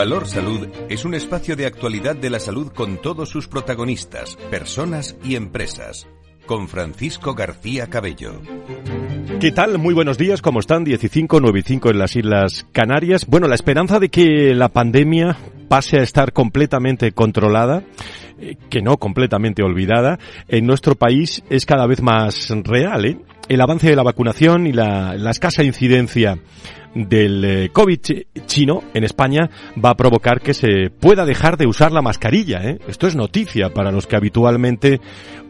Valor Salud es un espacio de actualidad de la salud con todos sus protagonistas, personas y empresas. Con Francisco García Cabello. ¿Qué tal? Muy buenos días, ¿cómo están? 1595 en las Islas Canarias. Bueno, la esperanza de que la pandemia pase a estar completamente controlada, eh, que no completamente olvidada, en nuestro país es cada vez más real. ¿eh? El avance de la vacunación y la, la escasa incidencia del eh, COVID chino en España va a provocar que se pueda dejar de usar la mascarilla. ¿eh? Esto es noticia para los que habitualmente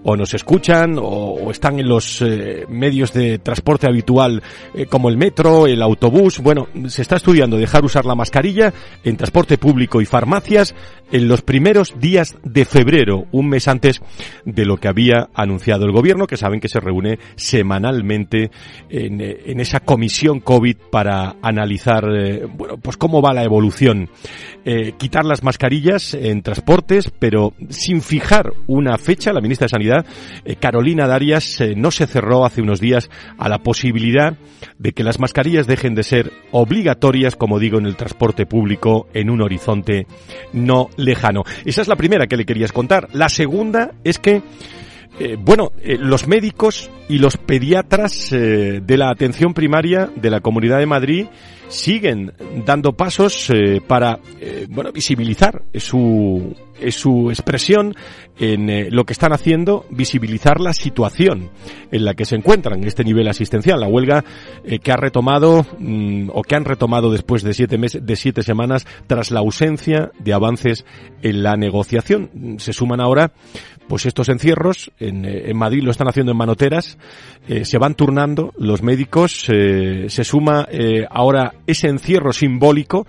o nos escuchan o, están en los eh, medios de transporte habitual eh, como el metro, el autobús. Bueno, se está estudiando dejar usar la mascarilla en transporte público y farmacias en los primeros días de febrero, un mes antes de lo que había anunciado el gobierno, que saben que se reúne semanalmente en, en esa comisión COVID para analizar, eh, bueno, pues cómo va la evolución. quitar las mascarillas en transportes, pero sin fijar una fecha, la ministra de Sanidad eh, Carolina Darias eh, no se cerró hace unos días a la posibilidad de que las mascarillas dejen de ser obligatorias, como digo, en el transporte público en un horizonte no lejano. Esa es la primera que le querías contar. La segunda es que eh, bueno, los médicos y los pediatras de la atención primaria de la Comunidad de Madrid siguen dando pasos para bueno visibilizar su su expresión en eh, lo que están haciendo, visibilizar la situación en la que se encuentran en este nivel asistencial. La huelga eh, que ha retomado mm, o que han retomado después de siete meses, de siete semanas tras la ausencia de avances en la negociación. Se suman ahora pues estos encierros en, eh, en Madrid lo están haciendo en manoteras, se van turnando los médicos, se suma ahora ese encierro simbólico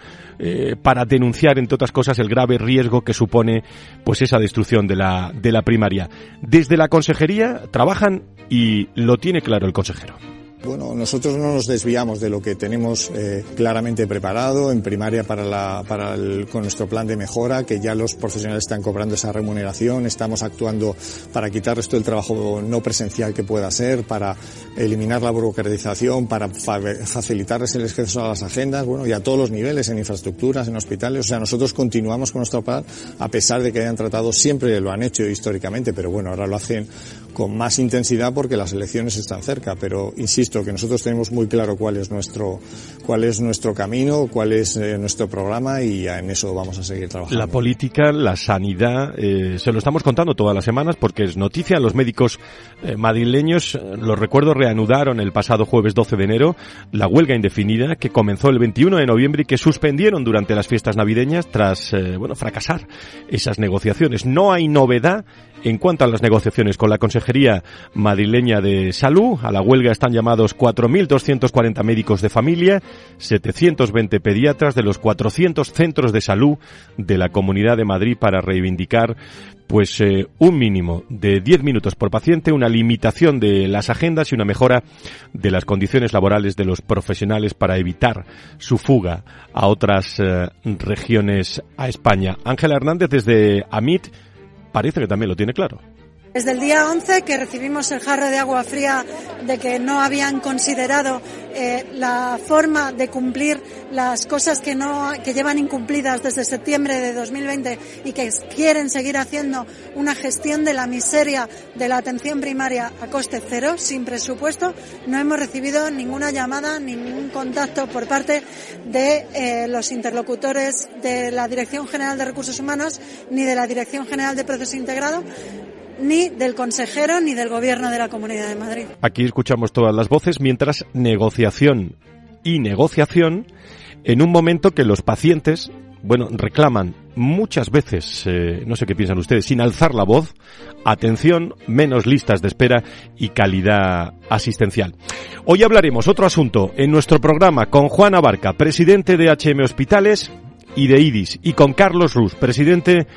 para denunciar entre otras cosas el grave riesgo que supone pues esa destrucción de la, de la primaria. Desde la consejería trabajan y lo tiene claro el consejero. Bueno, nosotros no nos desviamos de lo que tenemos eh, claramente preparado en primaria para la, para el, con nuestro plan de mejora, que ya los profesionales están cobrando esa remuneración, estamos actuando para quitar esto del trabajo no presencial que pueda ser, para eliminar la burocratización, para facilitarles el acceso a las agendas, bueno, y a todos los niveles, en infraestructuras, en hospitales. O sea, nosotros continuamos con nuestro plan, a pesar de que hayan tratado, siempre lo han hecho históricamente, pero bueno, ahora lo hacen con más intensidad porque las elecciones están cerca, pero insisto que nosotros tenemos muy claro cuál es nuestro cuál es nuestro camino, cuál es eh, nuestro programa y en eso vamos a seguir trabajando. La política, la sanidad, eh, se lo estamos contando todas las semanas porque es noticia. Los médicos eh, madrileños, lo recuerdo, reanudaron el pasado jueves 12 de enero la huelga indefinida que comenzó el 21 de noviembre y que suspendieron durante las fiestas navideñas tras bueno fracasar esas negociaciones. No hay novedad en cuanto a las negociaciones con la Consejería Madrileña de Salud, a la huelga están llamados 4.240 médicos de familia, 720 pediatras de los 400 centros de salud de la Comunidad de Madrid para reivindicar pues eh, un mínimo de 10 minutos por paciente, una limitación de las agendas y una mejora de las condiciones laborales de los profesionales para evitar su fuga a otras eh, regiones a España. Ángela Hernández desde AMIT parece que también lo tiene claro. Desde el día 11 que recibimos el jarro de agua fría de que no habían considerado eh, la forma de cumplir las cosas que no que llevan incumplidas desde septiembre de 2020 y que quieren seguir haciendo una gestión de la miseria de la atención primaria a coste cero, sin presupuesto, no hemos recibido ninguna llamada, ningún contacto por parte de eh, los interlocutores de la Dirección General de Recursos Humanos ni de la Dirección General de Proceso Integrado ni del consejero ni del gobierno de la Comunidad de Madrid. Aquí escuchamos todas las voces mientras negociación y negociación en un momento que los pacientes, bueno, reclaman muchas veces, eh, no sé qué piensan ustedes, sin alzar la voz, atención, menos listas de espera y calidad asistencial. Hoy hablaremos otro asunto en nuestro programa con Juan Abarca, presidente de HM Hospitales y de IDIS, y con Carlos Ruz, presidente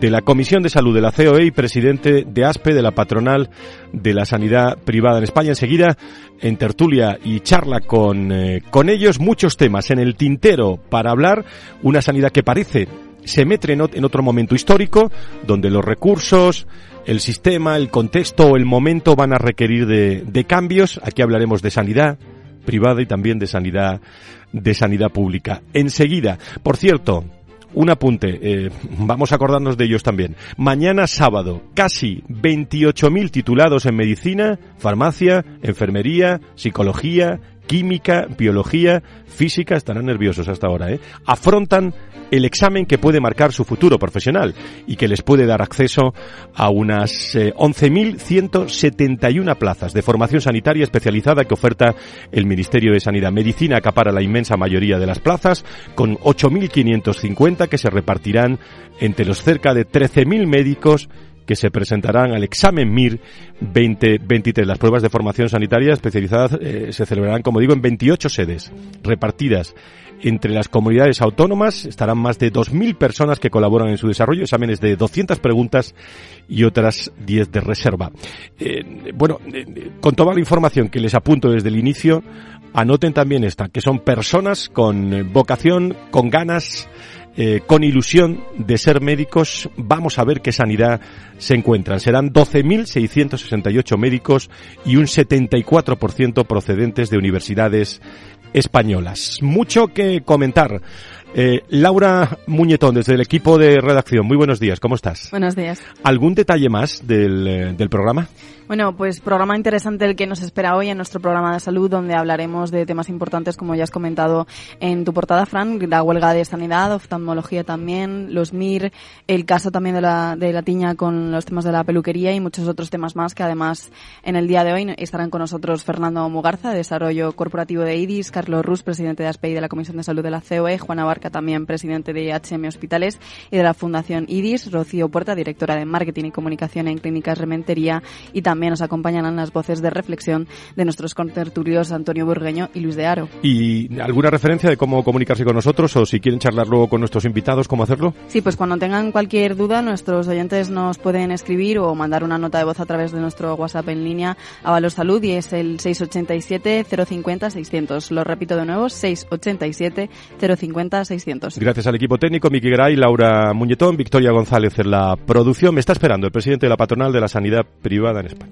de la Comisión de Salud de la COE y presidente de ASPE, de la patronal de la sanidad privada en España. Enseguida, en tertulia y charla con, eh, con ellos, muchos temas en el tintero para hablar una sanidad que parece se mete en otro momento histórico donde los recursos, el sistema, el contexto o el momento van a requerir de, de cambios. Aquí hablaremos de sanidad privada y también de sanidad de sanidad pública. Enseguida, por cierto, un apunte, eh, vamos a acordarnos de ellos también. Mañana sábado, casi 28.000 titulados en medicina, farmacia, enfermería, psicología, química, biología, física, estarán nerviosos hasta ahora, ¿eh? Afrontan el examen que puede marcar su futuro profesional y que les puede dar acceso a unas 11.171 eh, plazas de formación sanitaria especializada que oferta el Ministerio de Sanidad. Medicina acapara la inmensa mayoría de las plazas, con 8.550 que se repartirán entre los cerca de 13.000 médicos que se presentarán al examen MIR 2023. Las pruebas de formación sanitaria especializada eh, se celebrarán, como digo, en 28 sedes repartidas entre las comunidades autónomas. Estarán más de 2.000 personas que colaboran en su desarrollo, exámenes de 200 preguntas y otras 10 de reserva. Eh, bueno, eh, con toda la información que les apunto desde el inicio, anoten también esta, que son personas con vocación, con ganas, eh, con ilusión de ser médicos, vamos a ver qué sanidad se encuentran. Serán 12.668 médicos y un 74% procedentes de universidades españolas. Mucho que comentar. Eh, Laura Muñetón, desde el equipo de redacción. Muy buenos días, ¿cómo estás? Buenos días. ¿Algún detalle más del, eh, del programa? Bueno, pues programa interesante el que nos espera hoy en nuestro programa de salud, donde hablaremos de temas importantes, como ya has comentado en tu portada, Fran, la huelga de sanidad, oftalmología también, los MIR, el caso también de la, de la tiña con los temas de la peluquería y muchos otros temas más que además en el día de hoy estarán con nosotros Fernando Mugarza, de Desarrollo Corporativo de IDIS, Carlos Rus, presidente de ASPEI de la Comisión de Salud de la COE, Juana Barca también presidente de HM Hospitales y de la Fundación IDIS, Rocío Puerta, directora de Marketing y Comunicación en Clínicas Rementería y también nos acompañarán las voces de reflexión de nuestros contertulios Antonio Burgueño y Luis de Aro. ¿Y alguna referencia de cómo comunicarse con nosotros o si quieren charlar luego con nuestros invitados, cómo hacerlo? Sí, pues cuando tengan cualquier duda, nuestros oyentes nos pueden escribir o mandar una nota de voz a través de nuestro WhatsApp en línea a Valor Salud y es el 687 050 600. Lo repito de nuevo, 687 050 600. Gracias al equipo técnico, Miki Gray, Laura Muñetón, Victoria González en la producción. Me está esperando el presidente de la patronal de la sanidad privada en España.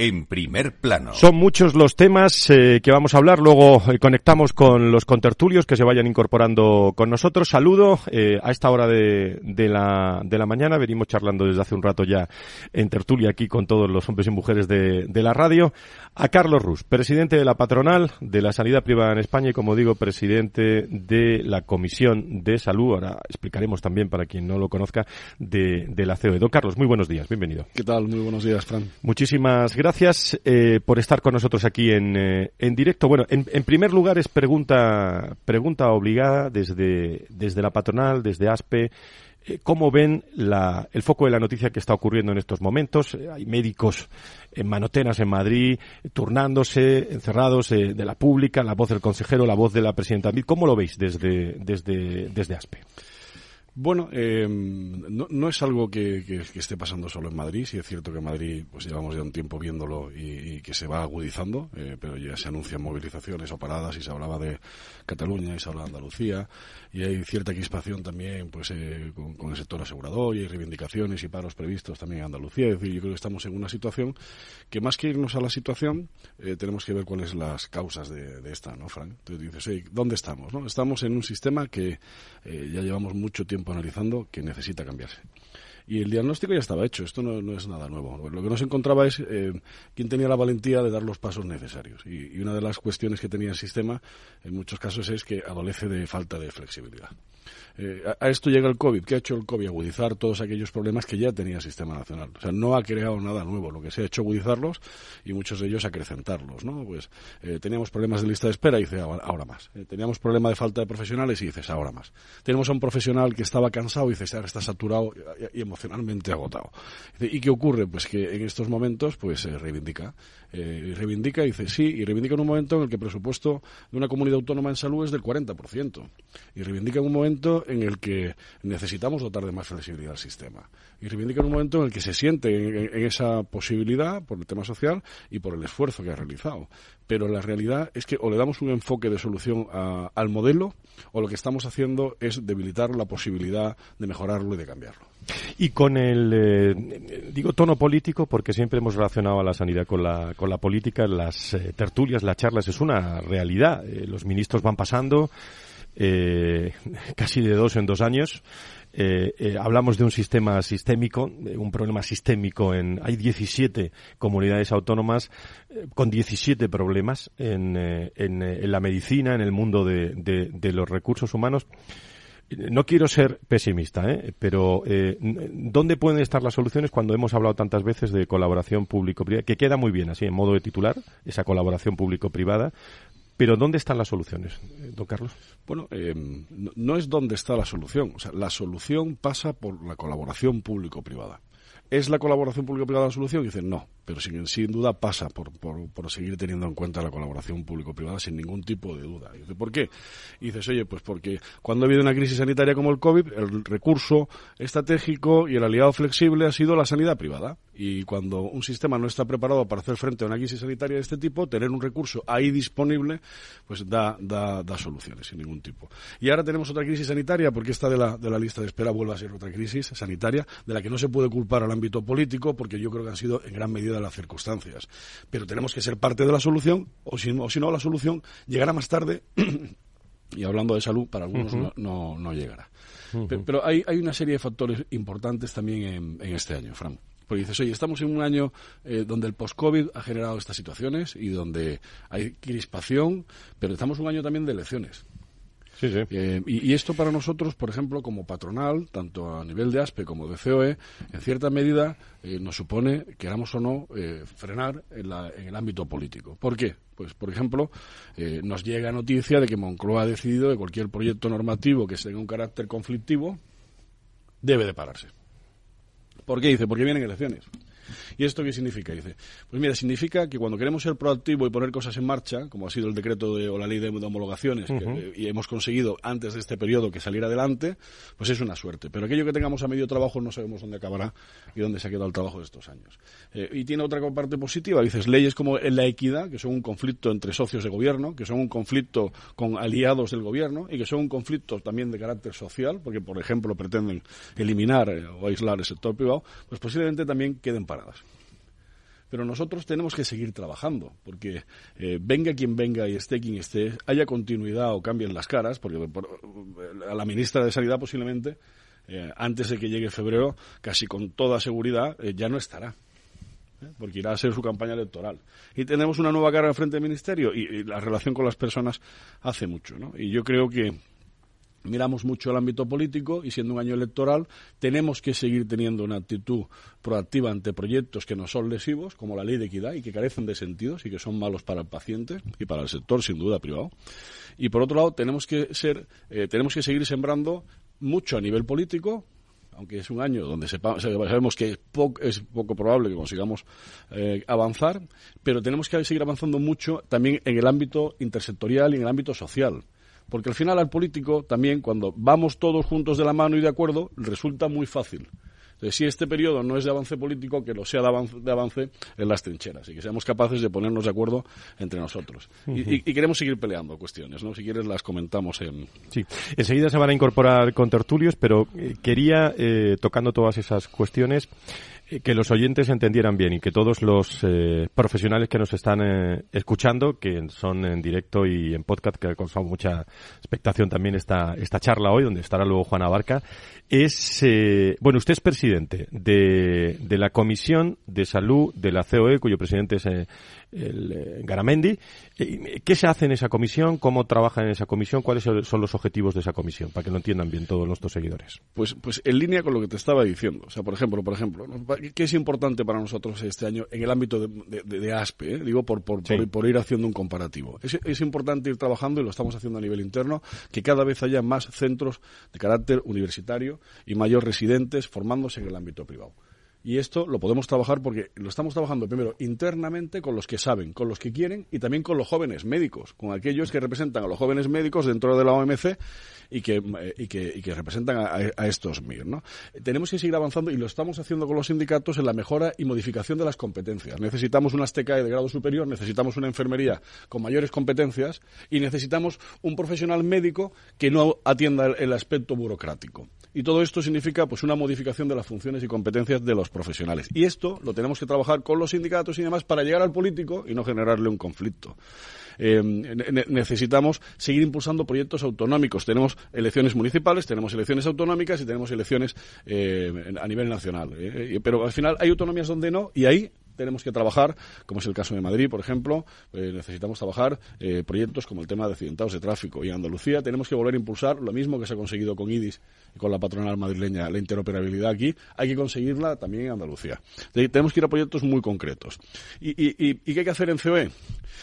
en primer plano. Son muchos los temas eh, que vamos a hablar. Luego eh, conectamos con los contertulios que se vayan incorporando con nosotros. Saludo eh, a esta hora de, de, la, de la mañana. Venimos charlando desde hace un rato ya en tertulia aquí con todos los hombres y mujeres de, de la radio. A Carlos Rus, presidente de la patronal de la sanidad privada en España y, como digo, presidente de la Comisión de Salud. Ahora explicaremos también, para quien no lo conozca, de, de la COE. Don Carlos, muy buenos días. Bienvenido. ¿Qué tal? Muy buenos días, Fran. Muchísimas gracias gracias eh, por estar con nosotros aquí en, eh, en directo. Bueno, en, en, primer lugar es pregunta, pregunta obligada desde, desde la patronal, desde ASPE. Eh, ¿Cómo ven la, el foco de la noticia que está ocurriendo en estos momentos? Eh, hay médicos en manotenas en Madrid, turnándose, encerrados eh, de la pública, la voz del consejero, la voz de la presidenta. ¿Cómo lo veis desde, desde, desde ASPE? Bueno, eh, no, no, es algo que, esté pasando solo en Madrid. Sí es cierto que Madrid pues llevamos ya un tiempo viéndolo y, que se va agudizando, eh, pero ya se anuncian movilizaciones o paradas y se hablaba de Cataluña y se habla de Andalucía y hay cierta crispación también pues eh, con, el sector asegurador y hay reivindicaciones y paros previstos también en Andalucía. Es decir, yo creo que estamos en una situación que más que irnos a la situación eh, tenemos que ver cuáles las causas de, de esta, ¿no, Frank? Entonces dices, ¿dónde estamos? No? Estamos en un sistema que eh, ya llevamos mucho tiempo analizando que necesita cambiarse. Y el diagnóstico ya estaba hecho, esto no, no es nada nuevo. Lo que nos encontraba es eh, quién tenía la valentía de dar los pasos necesarios. Y, una de las cuestiones que tenía el sistema, en muchos casos, es que adolece de falta de flexibilidad. Eh, a, esto llega el COVID. ¿Qué ha hecho el COVID? Agudizar todos aquellos problemas que ya tenía el sistema nacional. O sea, no ha creado nada nuevo. Lo que se ha hecho agudizarlos y muchos de ellos acrecentarlos, ¿no? Pues eh, teníamos problemas de lista de espera y dice ahora, más. Eh, teníamos problema de falta de profesionales y dices ahora más. Tenemos a un profesional que estaba cansado y dices ahora está saturado y, y emocionalmente agotado. ¿Y qué ocurre? Pues que en estos momentos pues se reivindica. Eh, reivindica y dice sí, y reivindica en un momento en el que el presupuesto de una comunidad autónoma en salud es del 40%. Y reivindica en un momento en el que necesitamos dotar de más flexibilidad al sistema. Y reivindica en un momento en el que se siente en, esa posibilidad por el tema social y por el esfuerzo que ha realizado. Pero la realidad es que o le damos un enfoque de solución al modelo o lo que estamos haciendo es debilitar la posibilidad de mejorarlo y de cambiarlo. Y con el, eh, digo, tono político, porque siempre hemos relacionado a la sanidad con la, con la política, las eh, tertulias, las charlas, es una realidad. Eh, los ministros van pasando casi de dos en dos años. hablamos de un sistema sistémico, un problema sistémico en, hay 17 comunidades autónomas con 17 problemas en, en, la medicina, en el mundo de, de los recursos humanos no quiero ser pesimista, ¿eh? pero eh, ¿dónde pueden estar las soluciones cuando hemos hablado tantas veces de colaboración público-privada? Que queda muy bien así, en modo de titular, esa colaboración público-privada. Pero ¿dónde están las soluciones, eh, don Carlos? Bueno, eh, no, es dónde está la solución. O sea, la solución pasa por la colaboración público-privada. ¿Es la colaboración público-privada la solución? Y dicen no, pero sin, duda pasa por, seguir teniendo en cuenta la colaboración público-privada sin ningún tipo de duda. ¿por qué? Y dices, oye, pues porque cuando ha habido una crisis sanitaria como el COVID, el recurso estratégico y el aliado flexible ha sido la sanidad privada. Y cuando un sistema no está preparado para hacer frente a una crisis sanitaria de este tipo, tener un recurso ahí disponible, pues da soluciones sin ningún tipo. Y ahora tenemos otra crisis sanitaria, porque esta de la, de la lista de espera vuelve a ser otra crisis sanitaria, de la que no se puede culpar al ámbito político, porque yo creo que han sido en gran medida las circunstancias. Pero tenemos que ser parte de la solución, o si, o si no, la solución llegará más tarde. y hablando de salud, para algunos no, no, llegará. pero, hay, hay una serie de factores importantes también en, en este año, Fran. Porque dices, oye, estamos en un año eh, donde el post-COVID ha generado estas situaciones y donde hay crispación, pero estamos en un año también de elecciones. Eh, y, esto para nosotros, por ejemplo, como patronal, tanto a nivel de ASPE como de COE, en cierta medida eh, nos supone, queramos o no, eh, frenar en, el ámbito político. ¿Por qué? Pues, por ejemplo, nos llega noticia de que Moncloa ha decidido que cualquier proyecto normativo que tenga un carácter conflictivo debe de pararse. ¿Por qué? Dice, porque vienen elecciones. ¿Y esto qué significa? Dice, pues mira, significa que cuando queremos ser proactivo y poner cosas en marcha, como ha sido el decreto de, o la ley de, homologaciones, y hemos conseguido antes de este periodo que saliera adelante, pues es una suerte. Pero aquello que tengamos a medio trabajo no sabemos dónde acabará y dónde se ha quedado el trabajo de estos años. Eh, y tiene otra parte positiva, dices, leyes como la equidad, que son un conflicto entre socios de gobierno, que son un conflicto con aliados del gobierno y que son un conflicto también de carácter social, porque, por ejemplo, pretenden eliminar eh, o aislar el sector privado, pues posiblemente también queden para pero nosotros tenemos que seguir trabajando, porque eh, venga quien venga y esté quien esté, haya continuidad o cambien las caras, porque a la ministra de Sanidad posiblemente, eh, antes de que llegue febrero, casi con toda seguridad, eh, ya no estará porque irá a ser su campaña electoral. Y tenemos una nueva cara al frente del ministerio y, y, la relación con las personas hace mucho, ¿no? Y yo creo que miramos mucho el ámbito político y siendo un año electoral tenemos que seguir teniendo una actitud proactiva ante proyectos que no son lesivos, como la ley de equidad y que carecen de sentidos y que son malos para el paciente y para el sector, sin duda, privado. Y por otro lado, tenemos que ser, eh, tenemos que seguir sembrando mucho a nivel político, aunque es un año donde sabemos que es poco, es poco probable que consigamos eh, avanzar, pero tenemos que seguir avanzando mucho también en el ámbito intersectorial y en el ámbito social. Porque al final al político también, cuando vamos todos juntos de la mano y de acuerdo, resulta muy fácil. Entonces, si este periodo no es de avance político, que lo sea de avance, en las trincheras y que seamos capaces de ponernos de acuerdo entre nosotros. y, queremos seguir peleando cuestiones, ¿no? Si quieres las comentamos en... Sí, enseguida se van a incorporar con tertulios, pero eh, quería, eh, tocando todas esas cuestiones, que los oyentes entendieran bien y que todos los eh, profesionales que nos están eh, escuchando, que son en directo y en podcast, que ha causado mucha expectación también esta, esta charla hoy, donde estará luego Juana Barca, es, bueno, usted es presidente de, de la Comisión de Salud de la COE, cuyo presidente es el eh, Garamendi. Eh, ¿Qué se hace en esa comisión? ¿Cómo trabaja en esa comisión? ¿Cuáles son los objetivos de esa comisión? Para que lo entiendan bien todos nuestros seguidores. Pues, pues en línea con lo que te estaba diciendo. O sea, por ejemplo, por ejemplo, ¿qué es importante para nosotros este año en el ámbito de, ASPE? Eh? Digo, por, por, por, ir haciendo un comparativo. Es, es importante ir trabajando, y lo estamos haciendo a nivel interno, que cada vez haya más centros de carácter universitario y mayor residentes formándose en el ámbito privado. Y esto lo podemos trabajar porque lo estamos trabajando primero internamente con los que saben, con los que quieren y también con los jóvenes médicos, con aquellos que representan a los jóvenes médicos dentro de la OMC y que, eh, y que, y que representan a, estos MIR. ¿no? Tenemos que seguir avanzando y lo estamos haciendo con los sindicatos en la mejora y modificación de las competencias. Necesitamos unas TKE de grado superior, necesitamos una enfermería con mayores competencias y necesitamos un profesional médico que no atienda el aspecto burocrático. Y todo esto significa pues una modificación de las funciones y competencias de los profesionales. Y esto lo tenemos que trabajar con los sindicatos y demás para llegar al político y no generarle un conflicto. Eh, necesitamos seguir impulsando proyectos autonómicos. Tenemos elecciones municipales, tenemos elecciones autonómicas y tenemos elecciones eh, a nivel nacional. Eh, pero al final hay autonomías donde no y ahí tenemos que trabajar, como es el caso de Madrid, por ejemplo, eh, necesitamos trabajar eh, proyectos como el tema de accidentados de tráfico. Y en Andalucía tenemos que volver a impulsar lo mismo que se ha conseguido con IDIS y con la patronal madrileña, la interoperabilidad aquí, hay que conseguirla también en Andalucía. tenemos que ir a proyectos muy concretos. ¿Y, qué hay que hacer en COE?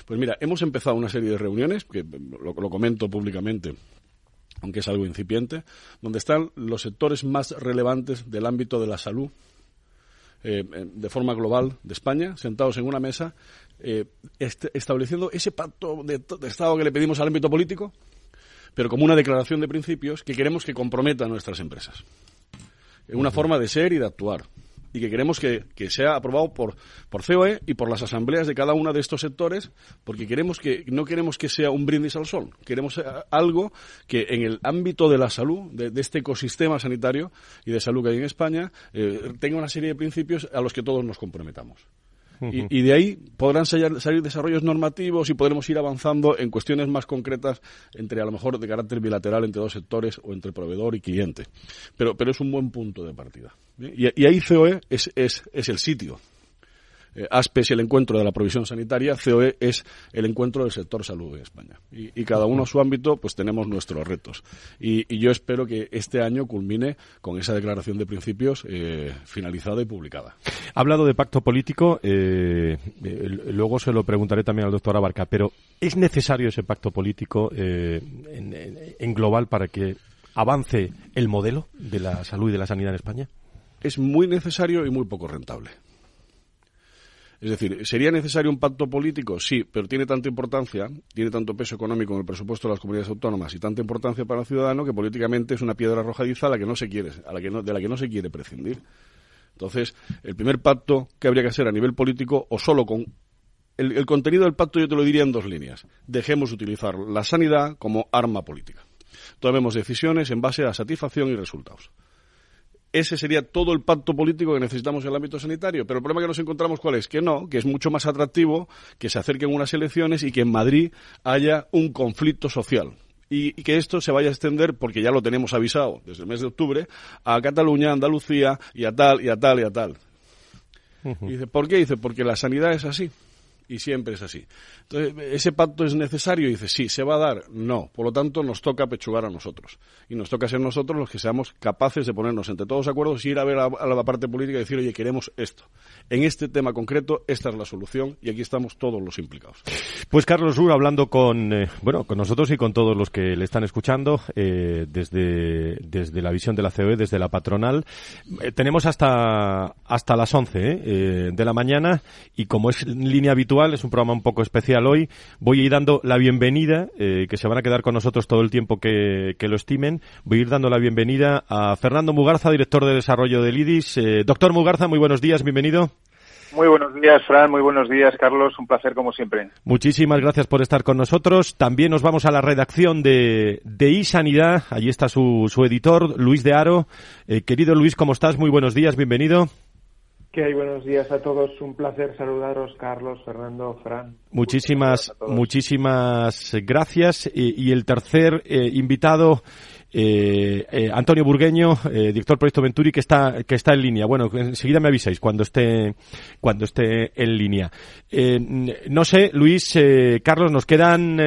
Pues mira, hemos empezado una serie de reuniones, que lo comento públicamente aunque es algo incipiente, donde están los sectores más relevantes del ámbito de la salud eh, de forma global de España, sentados en una mesa, eh, estableciendo ese pacto de, Estado que le pedimos al ámbito político, pero como una declaración de principios que queremos que comprometa a nuestras empresas. En una forma de ser y de actuar y que queremos que, sea aprobado por, por COE y por las asambleas de cada uno de estos sectores, porque queremos que, no queremos que sea un brindis al sol, queremos algo que en el ámbito de la salud, de, este ecosistema sanitario y de salud que hay en España, eh, tenga una serie de principios a los que todos nos comprometamos. Y, de ahí podrán salir, desarrollos normativos y podremos ir avanzando en cuestiones más concretas entre a lo mejor de carácter bilateral entre dos sectores o entre proveedor y cliente. Pero, pero es un buen punto de partida. Y, ahí COE es, es, es el sitio eh, ASPE es el encuentro de la provisión sanitaria, COE es el encuentro del sector salud en España. Y, cada uno a su ámbito, pues tenemos nuestros retos. Y, yo espero que este año culmine con esa declaración de principios eh, finalizada y publicada. Ha hablado de pacto político, eh, luego se lo preguntaré también al doctor Abarca, pero ¿es necesario ese pacto político en global para que avance el modelo de la salud y de la sanidad en España? Es muy necesario y muy poco rentable. Es decir, ¿sería necesario un pacto político? Sí, pero tiene tanta importancia, tiene tanto peso económico en el presupuesto de las comunidades autónomas y tanta importancia para el ciudadano que políticamente es una piedra arrojadiza a la que no se quiere, de la que no se quiere prescindir. Entonces, el primer pacto que habría que hacer a nivel político o solo con el, el contenido del pacto yo te lo diría en dos líneas. Dejemos de utilizar la sanidad como arma política. Tomemos decisiones en base a satisfacción y resultados ese sería todo el pacto político que necesitamos en el ámbito sanitario. Pero el problema que nos encontramos cuál es, que no, que es mucho más atractivo que se acerquen unas elecciones y que en Madrid haya un conflicto social. Y, que esto se vaya a extender, porque ya lo tenemos avisado desde el mes de octubre, a Cataluña, Andalucía y a tal, y a tal, y a tal. Y dice, ¿por qué? Dice, porque la sanidad es así y siempre es así. Entonces, ¿ese pacto es necesario? Y dice, sí, ¿se va a dar? No. Por lo tanto, nos toca pechugar a nosotros. Y nos toca ser nosotros los que seamos capaces de ponernos entre todos de acuerdo y ir a ver a, la parte política y decir, oye, queremos esto. En este tema concreto, esta es la solución y aquí estamos todos los implicados. Pues Carlos Rur, hablando con, eh, bueno, con nosotros y con todos los que le están escuchando, eh, desde, desde la visión de la COE, desde la patronal, eh, tenemos hasta, hasta las 11 de la mañana y como es línea habitual, es un programa un poco especial hoy. Voy a ir dando la bienvenida, eh, que se van a quedar con nosotros todo el tiempo que, lo estimen. Voy a ir dando la bienvenida a Fernando Mugarza, director de desarrollo del IDIS. Eh, doctor Mugarza, muy buenos días, bienvenido. Muy buenos días, Fran. Muy buenos días, Carlos. Un placer, como siempre. Muchísimas gracias por estar con nosotros. También nos vamos a la redacción de, de iSanidad. Allí está su, su editor, Luis de Aro. Eh, querido Luis, ¿cómo estás? Muy buenos días, bienvenido. ¿Qué hay? Buenos días a todos. Un placer saludaros, Carlos, Fernando, Fran. Muchísimas, muchísimas gracias. Y, el tercer eh, invitado Antonio Burgueño, director Proyecto Venturi, que está, que está en línea. Bueno, enseguida me avisáis cuando esté, cuando esté en línea. no sé, Luis, Carlos, nos quedan,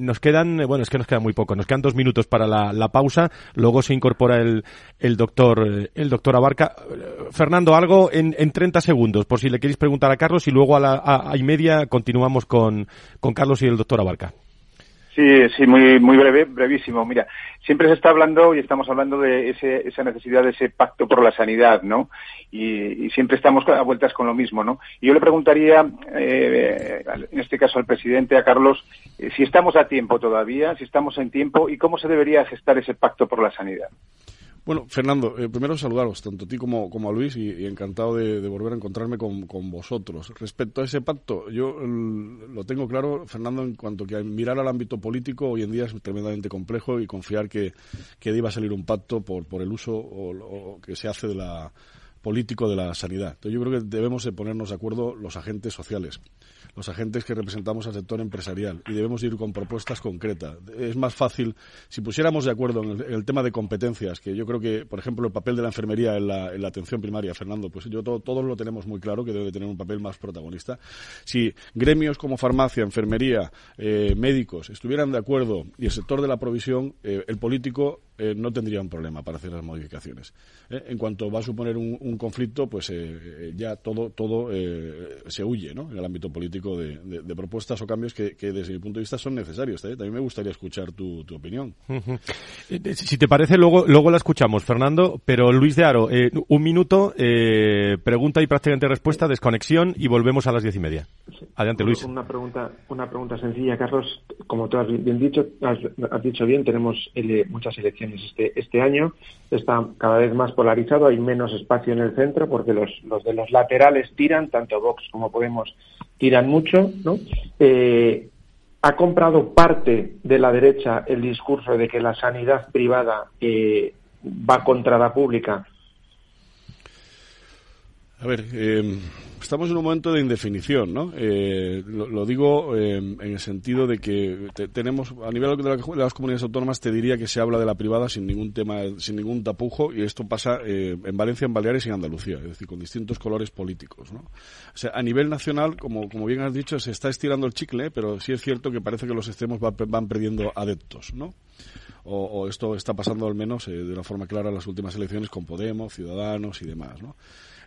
nos quedan, bueno, es que nos queda muy poco, nos quedan dos minutos para la, la pausa, luego se incorpora el, el doctor, el doctor Abarca. Fernando, algo en, en 30 segundos, por si le queréis preguntar a Carlos y luego a la a, y media continuamos con, con Carlos y el doctor Abarca. Sí, sí, muy, muy breve, brevísimo. Mira, siempre se está hablando y estamos hablando de ese, esa necesidad de ese pacto por la sanidad, ¿no? Y, siempre estamos a vueltas con lo mismo, ¿no? Y yo le preguntaría, eh, en este caso al presidente, a Carlos, eh, si estamos a tiempo todavía, si estamos en tiempo y cómo se debería gestar ese pacto por la sanidad. Bueno, Fernando, eh, primero saludaros, tanto a ti como, como a Luis, y, encantado de, volver a encontrarme con, vosotros. Respecto a ese pacto, yo lo tengo claro, Fernando, en cuanto que mirar al ámbito político hoy en día es tremendamente complejo y confiar que, que deba salir un pacto por, por el uso o, que se hace de la político de la sanidad. Entonces yo creo que debemos de ponernos de acuerdo los agentes sociales los agentes que representamos al sector empresarial y debemos ir con propuestas concretas. Es más fácil, si pusiéramos de acuerdo en el, tema de competencias, que yo creo que, por ejemplo, el papel de la enfermería en la, atención primaria, Fernando, pues yo todos lo tenemos muy claro que debe tener un papel más protagonista. Si gremios como farmacia, enfermería, eh, médicos estuvieran de acuerdo y el sector de la provisión, eh, el político eh, no tendría un problema para hacer las modificaciones. En cuanto va a suponer un, conflicto, pues eh, ya todo, todo se huye ¿no? en el ámbito político de, propuestas o cambios que, desde mi punto de vista son necesarios. También me gustaría escuchar tu, opinión. Si te parece, luego, luego la escuchamos, Fernando, pero Luis de Aro, un minuto, pregunta y prácticamente respuesta, desconexión y volvemos a las diez y media. Adelante, Luis. Una pregunta, una pregunta sencilla, Carlos. Como tú has bien dicho, has, dicho bien, tenemos muchas elecciones este, este año. Está cada vez más polarizado, hay menos espacio en el centro porque los, los de los laterales tiran, tanto Vox como Podemos tiran mucho, ¿no? Eh, ha comprado parte de la derecha el discurso de que la sanidad privada eh, va contra la pública. A ver, eh, estamos en un momento de indefinición, ¿no? Eh, lo, digo eh, en el sentido de que tenemos, a nivel de, las comunidades autónomas, te diría que se habla de la privada sin ningún tema, sin ningún tapujo, y esto pasa eh, en Valencia, en Baleares y en Andalucía, es decir, con distintos colores políticos, ¿no? O sea, a nivel nacional, como, como bien has dicho, se está estirando el chicle, pero sí es cierto que parece que los extremos van perdiendo adeptos, ¿no? O, o, esto está pasando al menos de una forma clara en las últimas elecciones con Podemos, Ciudadanos y demás, ¿no?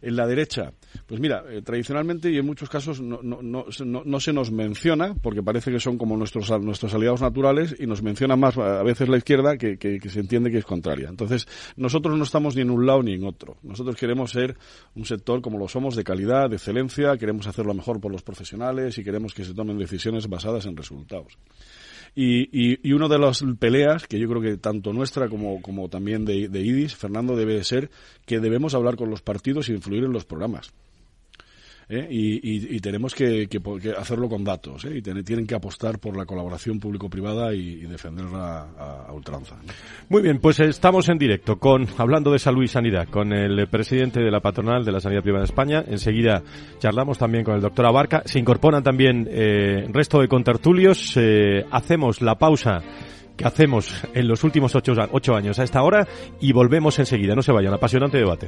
En la derecha, pues mira, eh, tradicionalmente y en muchos casos no, se nos menciona, porque parece que son como nuestros, nuestros aliados naturales, y nos menciona más a veces la izquierda que, que, se entiende que es contraria. Entonces, nosotros no estamos ni en un lado ni en otro. Nosotros queremos ser un sector como lo somos, de calidad, de excelencia, queremos hacerlo mejor por los profesionales y queremos que se tomen decisiones basadas en resultados. Y, y, y una de las peleas que yo creo que tanto nuestra como, como también de, de IDIS, Fernando, debe ser que debemos hablar con los partidos y influir en los programas. ¿Eh? y, tenemos que, hacerlo con datos ¿eh? y tienen que apostar por la colaboración público-privada y, defenderla a, ultranza. Muy bien, pues estamos en directo con hablando de salud y sanidad con el presidente de la patronal de la sanidad privada de España. Enseguida charlamos también con el doctor Abarca. Se incorporan también eh, resto de contertulios. Eh, hacemos la pausa que hacemos en los últimos ocho, ocho años a esta hora y volvemos enseguida. No se vayan, apasionante debate.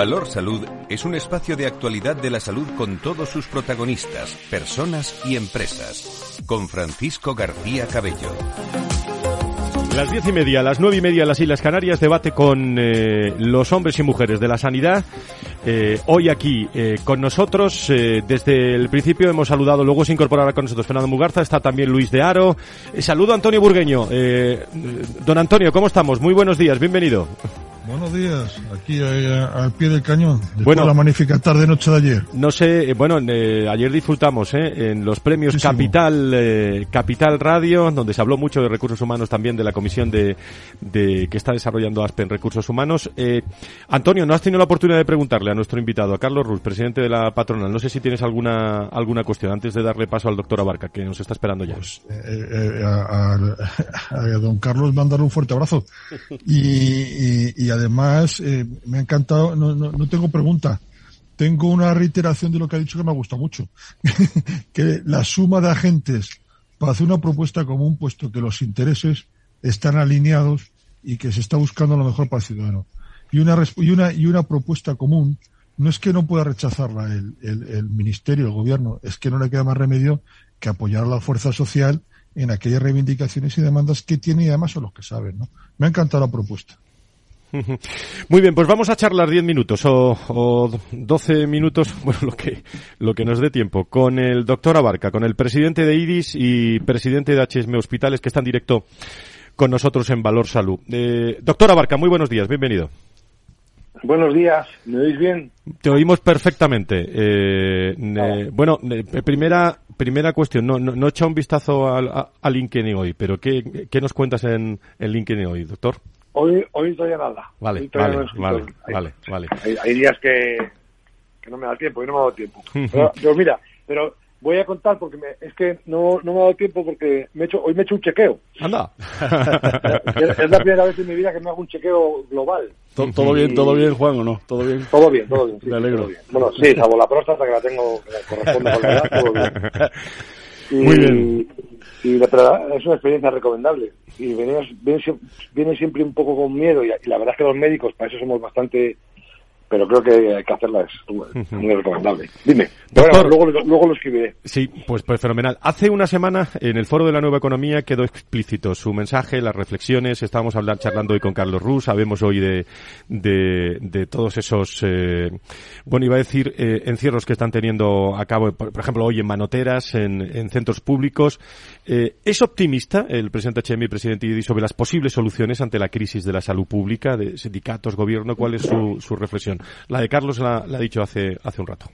Valor Salud es un espacio de actualidad de la salud con todos sus protagonistas, personas y empresas. Con Francisco García Cabello. Las diez y media, las nueve y media las Islas Canarias, debate con eh, los hombres y mujeres de la sanidad. Eh, hoy aquí eh, con nosotros, desde el principio hemos saludado, luego se incorporará con nosotros Fernando Mugarza, está también Luis de Aro. saludo a Antonio Burgueño. don Antonio, ¿cómo estamos? Muy buenos días, bienvenido. Buenos días, aquí eh, al pie del cañón, después bueno, de la magnífica tarde-noche de ayer. No sé, eh, bueno, eh, ayer disfrutamos eh, en los premios Capital eh, Capital Radio, donde se habló mucho de recursos humanos también de la comisión de, de que está desarrollando ASPE en recursos humanos. Antonio, ¿no has tenido la oportunidad de preguntarle a nuestro invitado, a Carlos Ruz, presidente de la patronal? No sé si tienes alguna alguna cuestión antes de darle paso al doctor Abarca, que nos está esperando ya. Pues, a, a, don Carlos mandarle un fuerte abrazo. y, y además eh, me ha encantado, no, tengo pregunta, tengo una reiteración de lo que ha dicho que me ha gustado mucho, que la suma de agentes para hacer una propuesta común, puesto que los intereses están alineados y que se está buscando lo mejor para el ciudadano. Y una, y una, y una propuesta común no es que no pueda rechazarla el, el, el ministerio, el gobierno, es que no le queda más remedio que apoyar a la fuerza social en aquellas reivindicaciones y demandas que tiene y además son los que saben. ¿no? Me ha encantado la propuesta. Muy bien, pues vamos a charlar 10 minutos o, o 12 minutos, bueno, lo que, lo que nos dé tiempo, con el doctor Abarca, con el presidente de IDIS y presidente de HSM Hospitales, que está en directo con nosotros en Valor Salud. Eh, doctor Abarca, muy buenos días, bienvenido. Buenos días, ¿me oís bien? Te oímos perfectamente. Eh, bueno, primera primera cuestión, no, no, no he echado un vistazo al, a, LinkedIn hoy, pero ¿qué, ¿qué, nos cuentas en, en LinkedIn hoy, doctor? Hoy, hoy todavía nada. Vale, vale, vale, vale, vale, Hay, días que, que, no me da tiempo y no me ha dado tiempo. pero, mira, pero voy a contar porque me, es que no, no me ha dado tiempo porque me he hecho, hoy me he hecho un chequeo. Anda. es, la primera vez en mi vida que me hago un chequeo global. ¿Todo, bien, todo bien, Juan, o no? ¿Todo bien? Todo bien, todo bien. me alegro. Bueno, sí, salvo la próstata que la tengo, que corresponde con la edad, todo bien. Muy bien. Y la verdad es una experiencia recomendable. Y viene, viene, siempre un poco con miedo. Y, la verdad es que los médicos, para eso somos bastante pero creo que hay que hacerla, es muy recomendable. Dime, Doctor, luego, luego, lo escribiré. Sí, pues, pues fenomenal. Hace una semana en el Foro de la Nueva Economía quedó explícito su mensaje, las reflexiones, estábamos hablando, charlando hoy con Carlos Ruz, sabemos hoy de, de, de todos esos, eh, bueno, iba a decir, eh, encierros que están teniendo a cabo, por, por ejemplo, hoy en manoteras, en, en centros públicos. Eh, ¿Es optimista el presidente HM y presidente IDI sobre las posibles soluciones ante la crisis de la salud pública, de sindicatos, gobierno? ¿Cuál es su, su reflexión? La de Carlos la, ha dicho hace, hace un rato.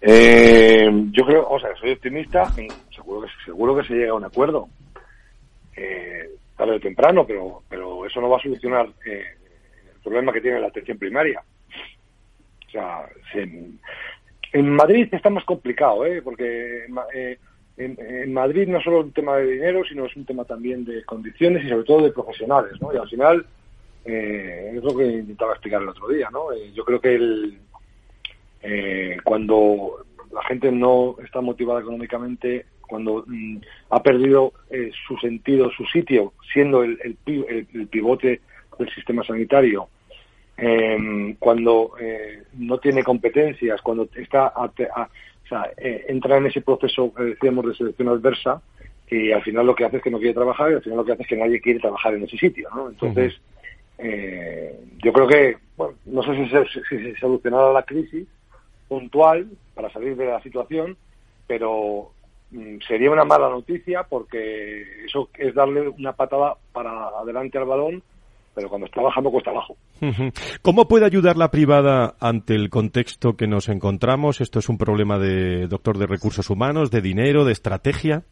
Eh, yo creo, o sea, soy optimista, seguro que, seguro que se llega a un acuerdo, eh, tarde o temprano, pero, pero eso no va a solucionar eh, el problema que tiene la atención primaria. O sea, en, Madrid está más complicado, ¿eh? porque eh, en, en, Madrid no solo es un tema de dinero, sino es un tema también de condiciones y sobre todo de profesionales, ¿no? Y al final eh, es lo que intentaba explicar el otro día, ¿no? Eh, yo creo que el, eh, cuando la gente no está motivada económicamente, cuando mm, ha perdido eh, su sentido, su sitio, siendo el, el, el pivote del sistema sanitario, em, cuando eh, no tiene competencias, cuando está a, o sea, entra en ese proceso que decíamos de selección adversa y al final lo que hace es que no quiere trabajar y al final lo que hace es que nadie quiere trabajar en ese sitio, ¿no? Entonces, eh, yo creo que, bueno, no sé si se, si se solucionará la crisis, puntual para salir de la situación, pero mm, sería una mala noticia porque eso es darle una patada para adelante al balón pero cuando está bajando cuesta abajo. ¿Cómo puede ayudar la privada ante el contexto que nos encontramos? ¿Esto es un problema de doctor de recursos humanos, de dinero, de estrategia?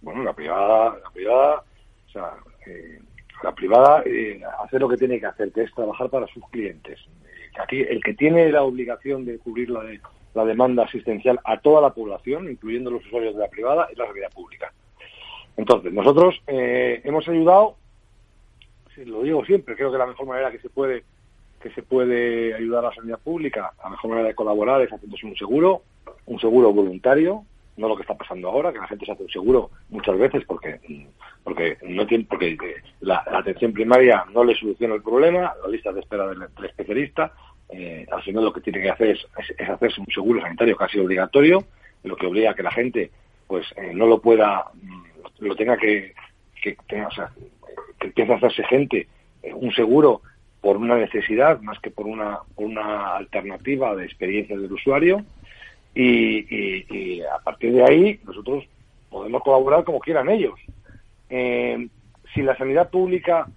Bueno, la privada, la privada, o sea, eh, la privada eh, hace lo que tiene que hacer, que es trabajar para sus clientes. Eh, aquí el que tiene la obligación de cubrir la, de, la demanda asistencial a toda la población, incluyendo los usuarios de la privada, es la sanidad pública. Entonces, nosotros hemos ayudado lo digo siempre, creo que la mejor manera que se puede que se puede ayudar a la sanidad pública, la mejor manera de colaborar es haciéndose un seguro, un seguro voluntario, no lo que está pasando ahora, que la gente se hace un seguro muchas veces porque porque no tiene porque la, atención primaria no le soluciona el problema, la lista de espera del, especialista, eh, al final lo que tiene que hacer es, hacerse un seguro sanitario casi obligatorio, lo que obliga a que la gente pues eh, no lo pueda, mm, lo tenga que, que tenga, o sea, que empieza a hacerse gente eh, un seguro por una necesidad más que por una, una alternativa de experiencia del usuario y, a partir de ahí nosotros podemos colaborar como quieran ellos. Eh, si la sanidad pública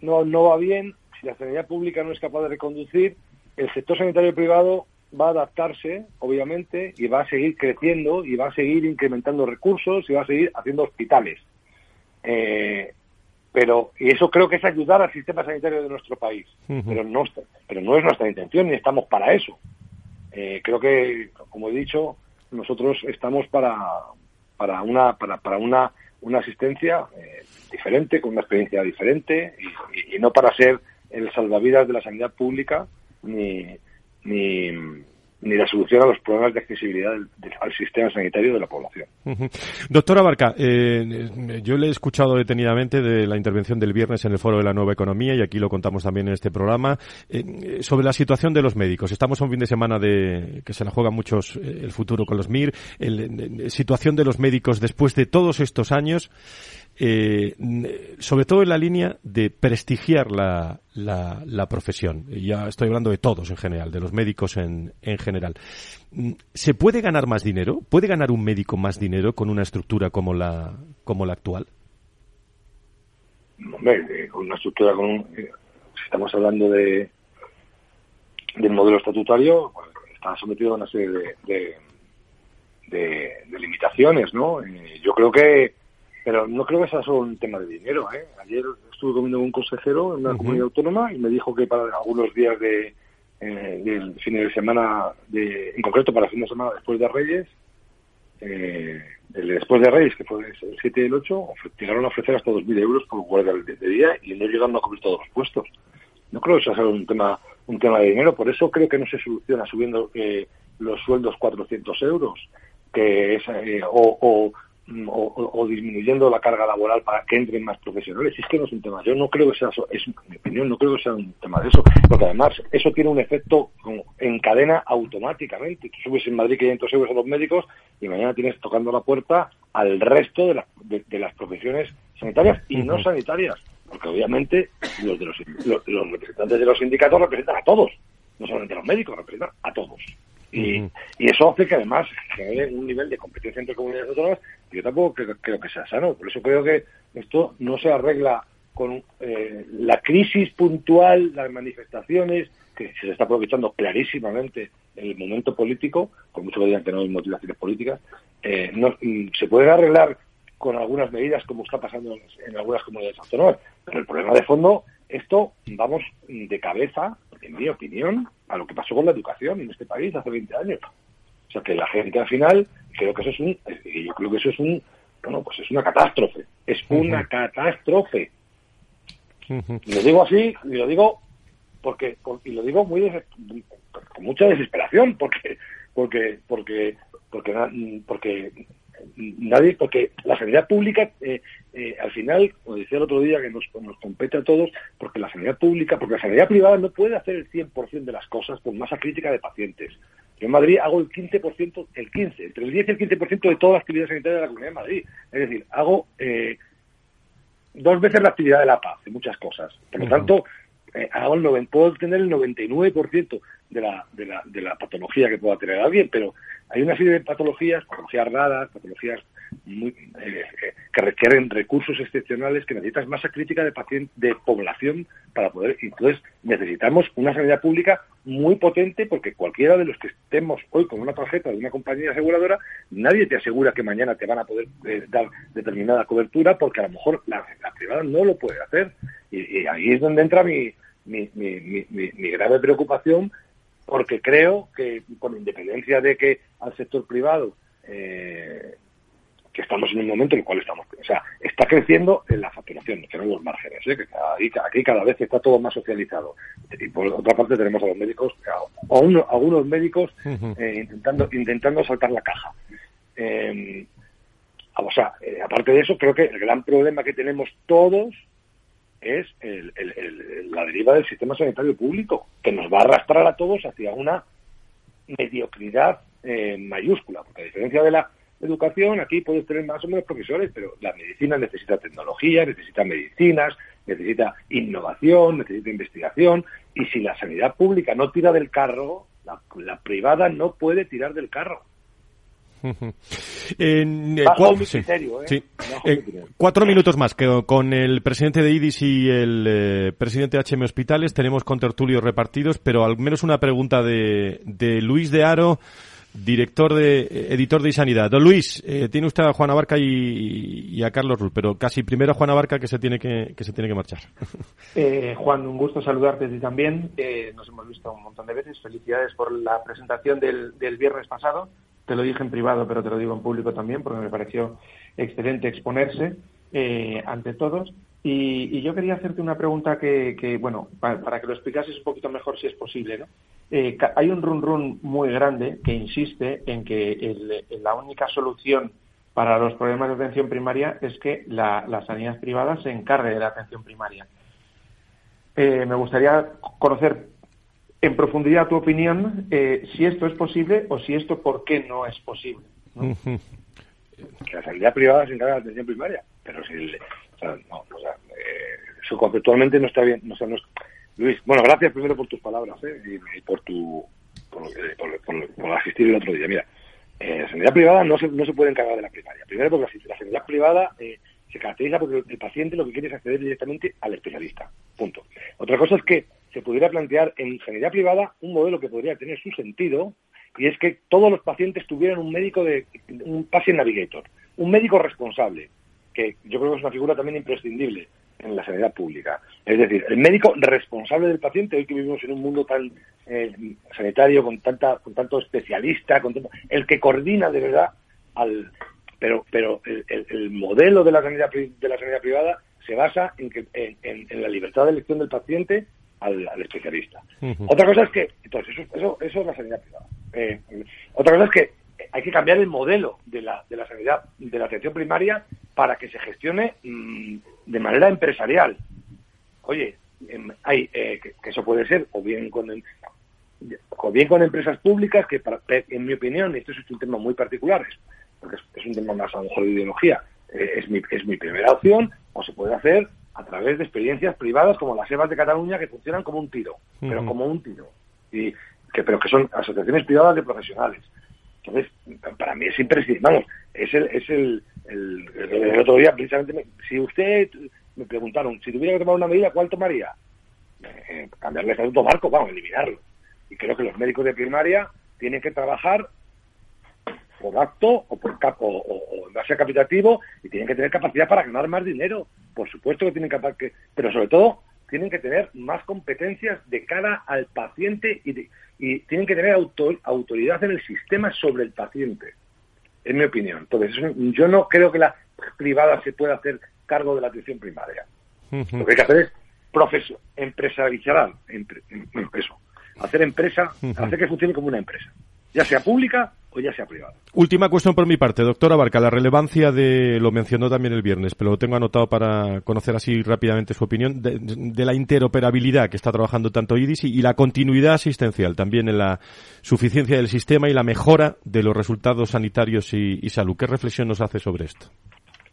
no, no va bien, si la sanidad pública no es capaz de reconducir, el sector sanitario privado va a adaptarse, obviamente, y va a seguir creciendo y va a seguir incrementando recursos y va a seguir haciendo hospitales. Eh, pero y eso creo que es ayudar al sistema sanitario de nuestro país pero no pero no es nuestra intención ni estamos para eso eh, creo que como he dicho nosotros estamos para para una para, para una una asistencia eh, diferente con una experiencia diferente y, y, no para ser el salvavidas de la sanidad pública ni ni ni la solución a los problemas de accesibilidad al sistema sanitario de la población. Doctora Barca, eh, yo le he escuchado detenidamente de la intervención del viernes en el Foro de la Nueva Economía y aquí lo contamos también en este programa eh, sobre la situación de los médicos. Estamos a un fin de semana de que se la juegan muchos eh, el futuro con los MIR, situación de los médicos después de todos estos años eh, sobre todo en la línea de prestigiar la, la, profesión. Ya estoy hablando de todos en general, de los médicos en, en general. Mm, ¿Se puede ganar más dinero? ¿Puede ganar un médico más dinero con una estructura como la, como la actual? Hombre, eh, con una estructura con eh, si estamos hablando de del modelo estatutario, está sometido a una serie de, de, limitaciones, ¿no? Eh, yo creo que pero no creo que sea solo un tema de dinero. ¿eh? Ayer estuve comiendo con un consejero en una comunidad autónoma y me dijo que para algunos días de eh, del fin de semana, de, en concreto para el fin de semana después de Reyes, eh, el después de Reyes, que fue el 7 y el 8, llegaron a ofrecer hasta 2.000 euros por guardia de, de, día y no llegaron a cubrir todos los puestos. No creo que sea solo un tema, un tema de dinero, por eso creo que no se soluciona subiendo eh, los sueldos 400 euros que es, eh, o, o, o, disminuyendo la carga laboral para que entren más profesionales. Es que no es un tema. Yo no creo que sea eso, es mi opinión, no creo que sea un tema de eso. Porque además, eso tiene un efecto en cadena automáticamente. Tú subes en Madrid 500 euros a los médicos y mañana tienes tocando la puerta al resto de, de, las profesiones sanitarias y no sanitarias. Porque obviamente los, de los, los representantes de los sindicatos representan a todos, no solamente a los médicos, representan a todos. Y, eso hace que además genere un nivel de competencia entre comunidades autónomas yo tampoco creo, que sea sano. Por eso creo que esto no se arregla con eh, la crisis puntual, las manifestaciones, que se está aprovechando clarísimamente el momento político, por mucho que digan que no hay motivaciones políticas, eh, no, mm, se pueden arreglar con algunas medidas como está pasando en algunas comunidades autónomas. Pero el problema de fondo, esto vamos de cabeza, en mi opinión, a lo que pasó con la educación en este país hace 20 años. O sea que la gente al final, creo que eso es un, yo creo que eso es un, bueno, pues es una catástrofe, es una catástrofe. Y lo digo así, y lo digo porque, y lo digo muy con mucha desesperación, porque, porque, porque, porque, porque nadie, porque la sanidad pública, eh, eh, al final, como decía el otro día, que nos, nos compete a todos, porque la sanidad pública, porque la sanidad privada no puede hacer el 100% de las cosas con masa crítica de pacientes. Yo en Madrid hago el 15%, el 15, entre el 10 y el 15% de toda la actividad sanitaria de la Comunidad de Madrid. Es decir, hago eh, dos veces la actividad de la paz, de muchas cosas. Por lo tanto, eh, hago el noven- puedo tener el 99% de la, de, la, de la patología que pueda tener alguien, pero hay una serie de patologías, patologías raras, patologías muy, eh, eh, que requieren recursos excepcionales, que necesitas masa crítica de, pacien- de población para poder. Entonces, necesitamos una sanidad pública muy potente porque cualquiera de los que estemos hoy con una tarjeta de una compañía aseguradora, nadie te asegura que mañana te van a poder eh, dar determinada cobertura porque a lo mejor la, la privada no lo puede hacer. Y, ahí es donde entra mi, mi- mi- mi grave preocupación porque creo que con independencia de que al sector privado eh, que estamos en un momento en el cual estamos, o sea, está creciendo en la facturación, no los márgenes, ¿eh? que aquí, aquí cada vez está todo más socializado. Y por otra parte tenemos a los médicos, a, a uno- a algunos médicos eh, intentando intentando saltar la caja. Eh, o sea, eh, aparte de eso, creo que el gran problema que tenemos todos es el- el- el- la deriva del sistema sanitario público, que nos va a arrastrar a todos hacia una mediocridad eh, mayúscula, porque a diferencia de la educación, aquí puedes tener más o menos profesores, pero la medicina necesita tecnología, necesita medicinas, necesita innovación, necesita investigación, y si la sanidad pública no tira del carro, la, la privada no puede tirar del carro. En, eh, Bajo cua- mi sí, criterio, ¿eh? sí. Bajo mi Eh, opinión. cuatro minutos más que con el presidente de IDIS y el eh, presidente de HM Hospitales tenemos con tertulios repartidos, pero al menos una pregunta de, de Luis de Aro, director de eh, editor de Sanidad. Don Luis, eh, tiene usted a Juana Barca y, y a Carlos Rull, pero casi primero a Juana Barca que se tiene que, que se tiene que marchar. Eh, Juan, un gusto saludarte a ti también. Eh, nos hemos visto un montón de veces. Felicidades por la presentación del, del viernes pasado. Te lo dije en privado, pero te lo digo en público también, porque me pareció excelente exponerse eh, ante todos. Y, y yo quería hacerte una pregunta que, que, bueno, pa- para, que lo explicases un poquito mejor si es posible, ¿no? Eh, hay un run run muy grande que insiste en que la única solución para los problemas de atención primaria es que la, la sanidad privada se encargue de la atención primaria. Eh, me gustaría conocer en profundidad tu opinión eh, si esto es posible o si esto por qué no es posible. la sanidad privada se encarga de la atención primaria. Pero si el- o sea, no, o sea, eh, eso conceptualmente no está bien. No, o no es- Luis, bueno, gracias primero por tus palabras ¿eh? y, por tu por, por- por- por asistir el otro día. Mira, eh, la sanidad privada no se, no se puede encargar de la primaria. Primero porque la, la sanidad privada eh, se caracteriza porque el paciente lo que quiere es acceder directamente al especialista. Punto. Otra cosa es que se pudiera plantear en sanidad privada un modelo que podría tener su sentido y es que todos los pacientes tuvieran un médico de un patient navigator, un médico responsable, que yo creo que es una figura también imprescindible en la sanidad pública. Es decir, el médico responsable del paciente, hoy que vivimos en un mundo tan eh, sanitario, con tanta, con tanto especialista, con tanto- el que coordina de verdad al pero pero el, el- el modelo de la sanidad de la sanidad privada se basa en que en la libertad de elección del paciente al, al especialista. Otra cosa es que, entonces, eso, eso, eso es la sanidad privada. Eh, otra cosa es que hay que cambiar el modelo de la, de la sanidad, de la atención primaria para que se gestione mm, de manera empresarial. Oye, em, hay, eh, que, que eso puede ser o bien con em- o bien con empresas públicas que, para- en mi opinión, esto es un tema muy particular, es- porque es, es un tema más a lo mejor de ideología, eh, es, mi, es mi primera opción, o se puede hacer a través de experiencias privadas como las EVAs de Cataluña que funcionan como un tiro, pero como un tiro, y que, pero que son asociaciones privadas de profesionales. Entonces, para mí es imprescindible. Vamos, es el, es el, el, el- el otro día, precisamente, me- si usted me preguntaron, si tuviera que tomar una medida, ¿cuál tomaría? Eh, cambiarle el estatuto marco, vamos, eliminarlo. Y creo que los médicos de primaria tienen que trabajar por acto o por cap- o, o- en base a capitativo y tienen que tener capacidad para ganar más dinero. Por supuesto que tienen capa- que, pero sobre todo tienen que tener más competencias de cara al paciente y, de- y tienen que tener auto- autoridad en el sistema sobre el paciente. Es mi opinión. Entonces, eso- yo no creo que la privada se pueda hacer cargo de la atención primaria. Lo que hay que hacer es profesio, empresarial, empre- em- bueno, eso, hacer empresa, hacer que funcione como una empresa, ya sea pública o ya sea privada. Última cuestión por mi parte, doctora Barca, la relevancia de, lo mencionó también el viernes, pero lo tengo anotado para conocer así rápidamente su opinión, de, de la interoperabilidad que está trabajando tanto IDIS y, y la continuidad asistencial, también en la suficiencia del sistema y la mejora de los resultados sanitarios y, y salud. ¿Qué reflexión nos hace sobre esto?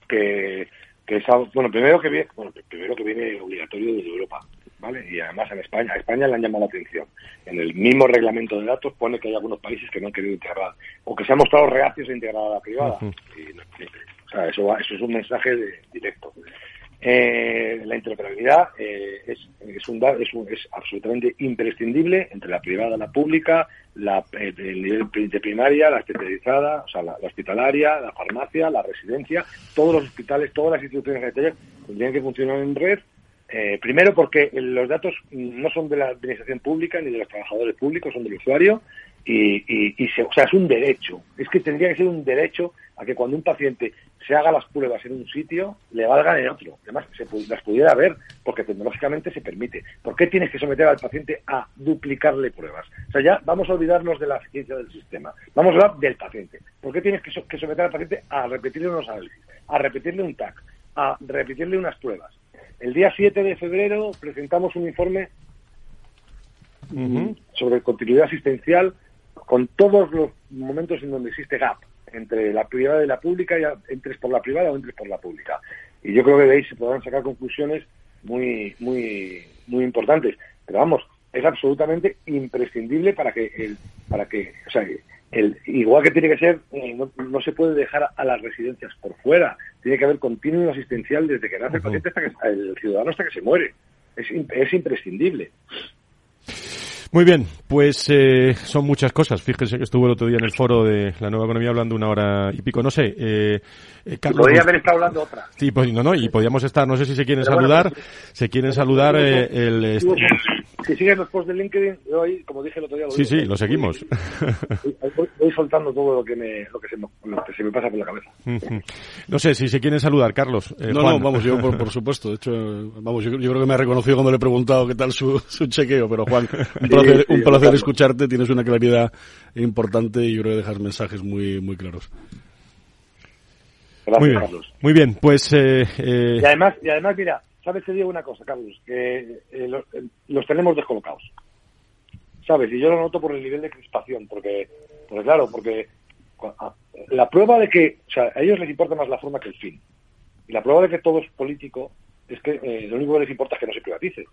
Que, que esa- bueno, primero que viene, bueno, primero que viene obligatorio desde Europa. ¿Vale? Y además en España, a España le han llamado la atención. En el mismo reglamento de datos pone que hay algunos países que no han querido integrar, o que se han mostrado reacios a integrar a la privada. y, o sea, eso, eso es un mensaje de, directo. Eh, la interoperabilidad eh, es, es, un, es, es, absolutamente imprescindible entre la privada y la pública, la, el nivel de primaria, la especializada, o sea, la, hospitalaria, la farmacia, la residencia, todos los hospitales, todas las instituciones sanitarias tendrían que funcionar en red. Eh, primero porque los datos no son de la administración pública ni de los trabajadores públicos, son del usuario y, se, o sea, es un derecho. Es que tendría que ser un derecho a que cuando un paciente se haga las pruebas en un sitio, le valgan en otro. Además, se las pudiera ver, porque tecnológicamente se permite. ¿Por qué tienes que someter al paciente a duplicarle pruebas? O sea, ya vamos a olvidarnos de la ciencia del sistema. Vamos a hablar del paciente. ¿Por qué tienes que someter al paciente a repetirle unos análisis, a repetirle un TAC, a repetirle unas pruebas? El día 7 de febrero presentamos un informe sobre continuidad asistencial con todos los momentos en donde existe gap entre la privada y la pública, ya entres por la privada o entres por la pública. Y yo creo que de ahí se podrán sacar conclusiones muy, muy, muy importantes. Pero vamos, es absolutamente imprescindible para que el, para que, o sea, el, igual que tiene que ser, eh, no, se puede dejar a las residencias por fuera. Tiene que haber continuo asistencial desde que nace el paciente hasta que el ciudadano hasta que se muere. Es, es imprescindible. Muy bien, pues eh, son muchas cosas. Fíjense que estuvo el otro día en el foro de la nueva economía hablando una hora y pico. No sé, eh, eh Carlos. Podría haber estado hablando otra. Sí, pues no, no, y podíamos estar, no sé si se quieren saludar, se quieren saludar eh, el si siguen los posts de LinkedIn, yo ahí, como dije el otro día... sí, sí, lo seguimos. Voy, soltando todo lo que, me, lo, que se me, lo que se me pasa por la cabeza. no sé, si se quieren saludar, Carlos. Eh, no, no, vamos, yo por, supuesto. De hecho, vamos, yo, creo que me ha reconocido cuando le he preguntado qué tal su, su chequeo, pero Juan, un placer, un placer escucharte, tienes una claridad importante y yo creo que dejas mensajes muy, muy claros. Gracias, muy bien, Carlos. Muy bien, pues... Eh, eh... Y, además, y además, mira, ¿sabes? Te digo una cosa, Carlos, que eh, eh, los, tenemos descolocados. ¿Sabes? Y yo lo noto por el nivel de crispación, porque, porque claro, porque la prueba de que, o sea, a ellos les importa más la forma que el fin. Y la prueba de que todo es político es que eh, lo único que les importa es que no se privatice.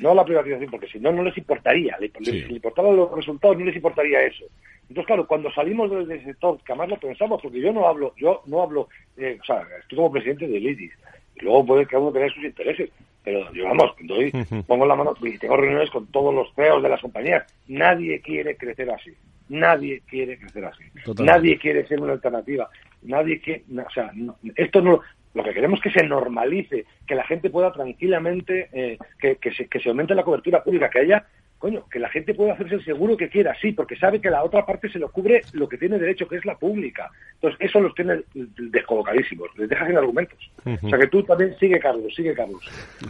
No la privatización, porque si no, no les importaría. Si les importaran los resultados, no les importaría eso. Entonces, claro, cuando salimos del sector, que además lo pensamos, porque yo no hablo, yo no hablo, o sea, estoy como presidente del IDIS, luego puede que uno tenga sus intereses. Pero yo, vamos, doy, pongo la mano y tengo reuniones con todos los CEOs de las compañías. Nadie quiere crecer así. Nadie quiere crecer así. Nadie quiere ser una alternativa. Nadie quiere, o sea, esto no, lo que queremos es que se normalice, que la gente pueda tranquilamente, eh, que, que, se, que se aumente la cobertura pública, que haya coño, que la gente pueda hacerse el seguro que quiera, sí, porque sabe que la otra parte se lo cubre lo que tiene derecho, que es la pública. Entonces, eso los tiene descolocadísimos, les deja sin argumentos. O sea que tú también sigue, Carlos, sigue, Carlos.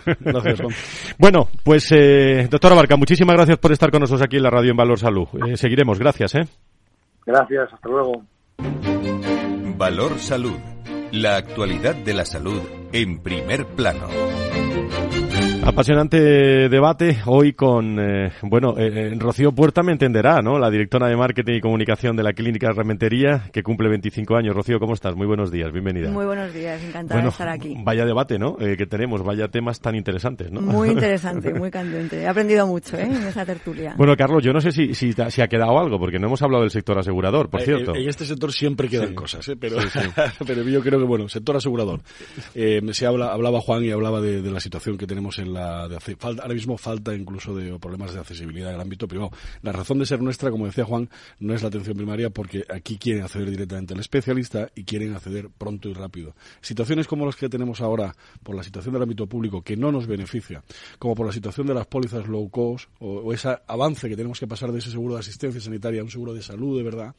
gracias, bueno, pues, eh, doctora Barca, muchísimas gracias por estar con nosotros aquí en la radio en Valor Salud. Eh, seguiremos, gracias, ¿eh? Gracias, hasta luego. Valor Salud, la actualidad de la salud en primer plano. Apasionante debate hoy con, eh, bueno, eh, eh, Rocío Puerta me entenderá, ¿no? La directora de Marketing y Comunicación de la Clínica Rementería, que cumple 25 años. Rocío, ¿cómo estás? Muy buenos días, bienvenida. Muy buenos días, encantada de estar aquí. Vaya debate, ¿no? que tenemos, vaya temas tan interesantes, ¿no? Muy interesante, muy candente. He aprendido mucho, ¿eh? En esa tertulia. Bueno, Carlos, yo no sé si, si, ha quedado algo, porque no hemos hablado del sector asegurador, por cierto. En este sector siempre quedan cosas, ¿eh? Pero, pero yo creo que, bueno, sector asegurador. se habla, hablaba Juan y hablaba de, la situación que tenemos en la... De ahora mismo falta incluso de problemas de accesibilidad en el ámbito privado. La razón de ser nuestra, como decía Juan, no es la atención primaria porque aquí quieren acceder directamente al especialista y quieren acceder pronto y rápido. Situaciones como las que tenemos ahora por la situación del ámbito público que no nos beneficia, como por la situación de las pólizas low cost o, ese avance que tenemos que pasar de ese seguro de asistencia sanitaria a un seguro de salud de verdad,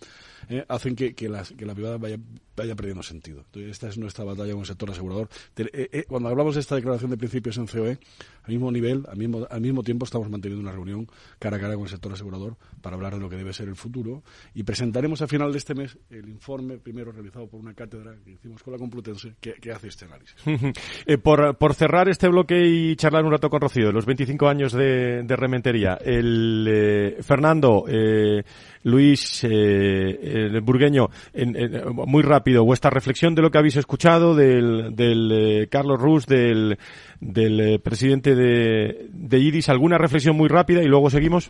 eh, hacen que, que, la privada vaya, vaya perdiendo sentido. Entonces, esta es nuestra batalla con el sector asegurador. Eh, eh, cuando hablamos de esta declaración de principios en COE, al mismo nivel, al mismo, al mismo tiempo estamos manteniendo una reunión cara a cara con el sector asegurador para hablar de lo que debe ser el futuro y presentaremos a final de este mes el informe primero realizado por una cátedra que hicimos con la Complutense que, hace este análisis. Eh, por, por, cerrar este bloque y charlar un rato con Rocío, los 25 años de, Rementería, el eh, Fernando, eh, Luis, eh, Burgueño, en, muy rápido, vuestra reflexión de lo que habéis escuchado del, del eh, Carlos Rus, del, del eh, presidente de, de IDIS. ¿Alguna reflexión muy rápida y luego seguimos?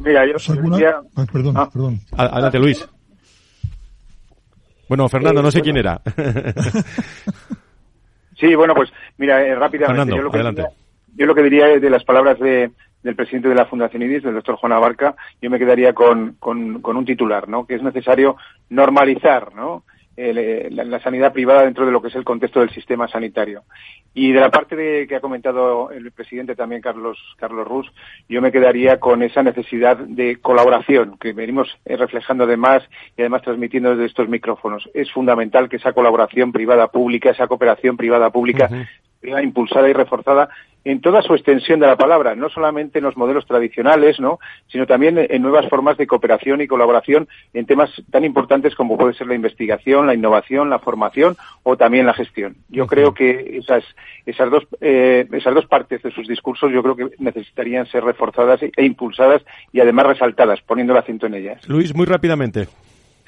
Mira, yo... perdón, ah. perdón. Adelante, Luis. Bueno, Fernando, no sé quién era. sí, bueno, pues mira, rápidamente. Fernando, adelante. yo lo que diría de las palabras de, del presidente de la Fundación IDIS, del doctor Juan Abarca, yo me quedaría con, con, con un titular, ¿no? Que es necesario normalizar, ¿no? Eh, la, sanidad privada dentro de lo que es el contexto del sistema sanitario. Y de la parte de, que ha comentado el presidente también, Carlos, Carlos Rus, yo me quedaría con esa necesidad de colaboración que venimos eh, reflejando además y además transmitiendo desde estos micrófonos. Es fundamental que esa colaboración privada-pública, esa cooperación privada-pública impulsada y reforzada en toda su extensión de la palabra, no solamente en los modelos tradicionales, ¿no? sino también en nuevas formas de cooperación y colaboración en temas tan importantes como puede ser la investigación, la innovación, la formación o también la gestión. Yo creo que esas, esas, dos, eh, esas dos partes de sus discursos yo creo que necesitarían ser reforzadas e impulsadas y además resaltadas, poniendo el acento en ellas. Luis, muy rápidamente.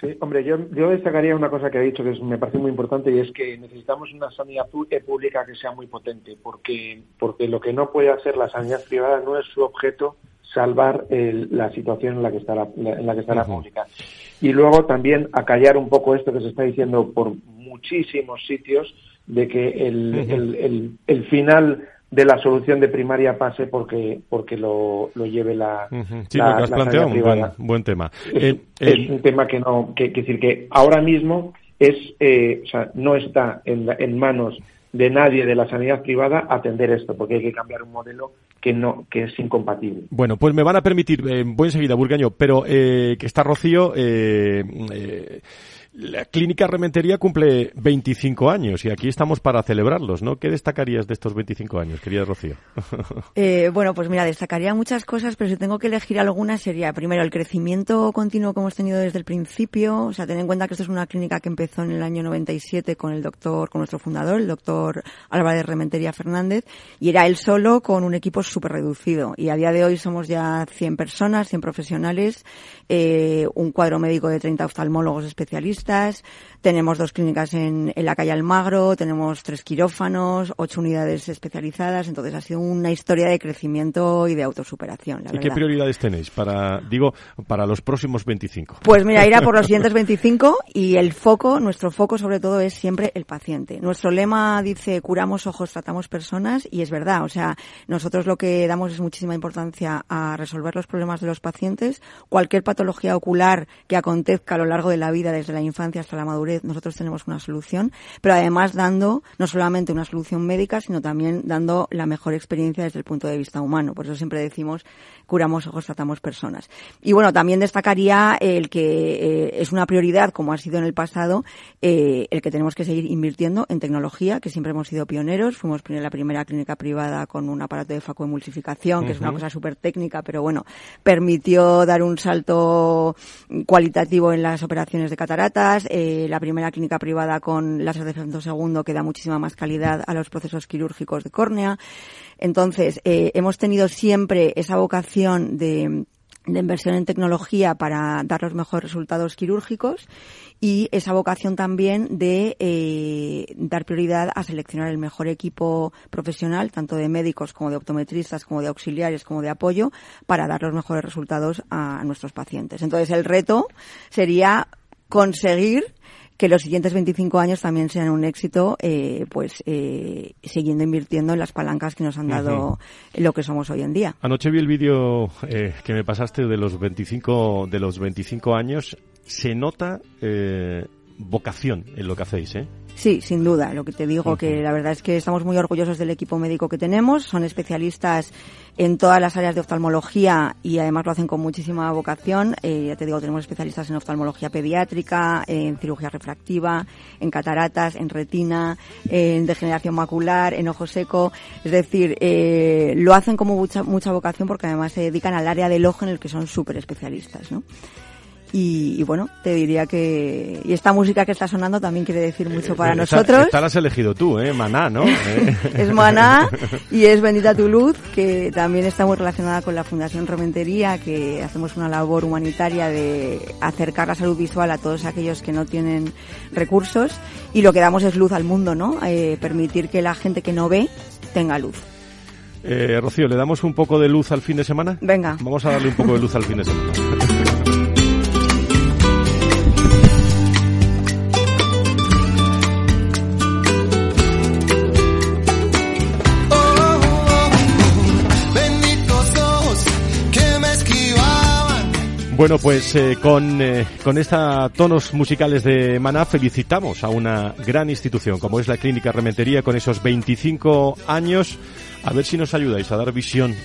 Sí, hombre, yo, yo destacaría una cosa que ha dicho que me parece muy importante y es que necesitamos una sanidad eh, pública que sea muy potente, porque, porque lo que no puede hacer la sanidad privada no es su objeto salvar la situación en la que está la, en la que está la pública. Y luego también acallar un poco esto que se está diciendo por muchísimos sitios de que el, el, el, el final de la solución de primaria pase porque porque lo, lo lleve la sí la, has planteado un buen, buen, tema. Es, es, un tema que no que, que decir que ahora mismo es eh, o sea no está en, en manos de nadie de la sanidad privada atender esto porque hay que cambiar un modelo que no que es incompatible. Bueno pues me van a permitir eh, voy enseguida Burgaño pero eh, que está Rocío eh, eh la Clínica Rementería cumple 25 años y aquí estamos para celebrarlos, ¿no? ¿Qué destacarías de estos 25 años, querida Rocío? Eh, bueno, pues mira, destacaría muchas cosas, pero si tengo que elegir alguna sería, primero, el crecimiento continuo que hemos tenido desde el principio. O sea, ten en cuenta que esto es una clínica que empezó en el año 97 con el doctor, con nuestro fundador, el doctor Álvarez Rementería Fernández, y era él solo con un equipo súper reducido. Y a día de hoy somos ya 100 personas, 100 profesionales, eh, un cuadro médico de 30 oftalmólogos especialistas, tenemos dos clínicas en, la calle Almagro, tenemos tres quirófanos, ocho unidades especializadas, entonces ha sido una historia de crecimiento y de autosuperación. ¿Y qué prioridades tenéis para, digo, para los próximos 25? Pues mira, ir a por los siguientes 25 y el foco, nuestro foco sobre todo es siempre el paciente. Nuestro lema dice curamos ojos, tratamos personas y es verdad, o sea, nosotros lo que damos es muchísima importancia a resolver los problemas de los pacientes, cualquier patología ocular que acontezca a lo largo de la vida desde la infancia hasta la madurez, nosotros tenemos una solución, pero además dando no solamente una solución médica, sino también dando la mejor experiencia desde el punto de vista humano. Por eso siempre decimos curamos ojos, tratamos personas. Y bueno, también destacaría el que eh, es una prioridad, como ha sido en el pasado, eh, el que tenemos que seguir invirtiendo en tecnología, que siempre hemos sido pioneros. Fuimos la primera clínica privada con un aparato de facoemulsificación, que es una cosa súper técnica, pero bueno, permitió dar un salto cualitativo en las operaciones de cataratas. Eh, la primera clínica privada con láser de segundo que da muchísima más calidad a los procesos quirúrgicos de córnea. Entonces, eh, hemos tenido siempre esa vocación de, inversión en tecnología para dar los mejores resultados quirúrgicos y esa vocación también de eh, dar prioridad a seleccionar el mejor equipo profesional, tanto de médicos como de optometristas, como de auxiliares, como de apoyo, para dar los mejores resultados a nuestros pacientes. Entonces, el reto sería conseguir que los siguientes 25 años también sean un éxito, eh, pues eh, siguiendo invirtiendo en las palancas que nos han dado lo que somos hoy en día. Anoche vi el vídeo eh, que me pasaste de los 25 de los 25 años. Se nota eh, vocación en lo que hacéis, ¿eh? Sí, sin duda. Lo que te digo que la verdad es que estamos muy orgullosos del equipo médico que tenemos. Son especialistas en todas las áreas de oftalmología y además lo hacen con muchísima vocación. Eh, ya te digo, tenemos especialistas en oftalmología pediátrica, en cirugía refractiva, en cataratas, en retina, en degeneración macular, en ojo seco. Es decir, eh, lo hacen como mucha, mucha vocación porque además se dedican al área del ojo en el que son súper especialistas, ¿no? Y, bueno, te diría que y esta música que está sonando también quiere decir mucho para Esta- nosotros. Esta la has elegido tú, ¿eh? Maná, ¿no? ¿Eh? es Maná y es Bendita tu Luz, que también está muy relacionada con la Fundación Rementería, que hacemos una labor humanitaria de acercar la salud visual a todos aquellos que no tienen recursos y lo que damos es luz al mundo, ¿no? Eh, permitir que la gente que no ve tenga luz. Eh, Rocío, ¿le damos un poco de luz al fin de semana? Venga. Vamos a darle un poco de luz al fin de semana. Bueno, pues eh, con, eh, con esta tonos musicales de Maná felicitamos a una gran institución como es la Clínica Rementería con esos 25 años. A ver si nos ayudáis a dar visión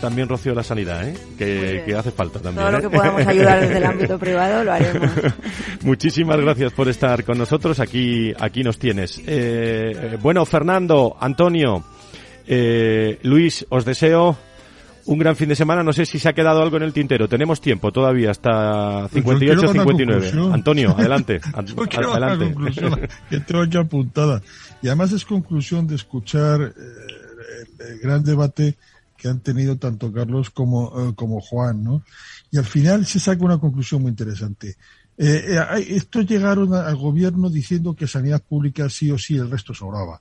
también, Rocío, la sanidad, ¿eh? que, que hace falta también. Todo lo ¿eh? que podamos ayudar desde el ámbito privado lo haremos. Muchísimas gracias por estar con nosotros. Aquí, aquí nos tienes. Eh, eh, bueno, Fernando, Antonio, eh, Luis, os deseo un gran fin de semana. No sé si se ha quedado algo en el tintero. Tenemos tiempo todavía hasta Pues yo 58, quiero dar una 59. conclusión. Antonio, adelante. An- Yo adelante. conclusión que tengo aquí apuntada. Y además es conclusión de escuchar eh, el, el gran debate que han tenido tanto Carlos como, eh, como Juan, ¿no? Y al final se saca una conclusión muy interesante. Eh, eh, estos llegaron al gobierno diciendo que sanidad pública sí o sí, el resto sobraba.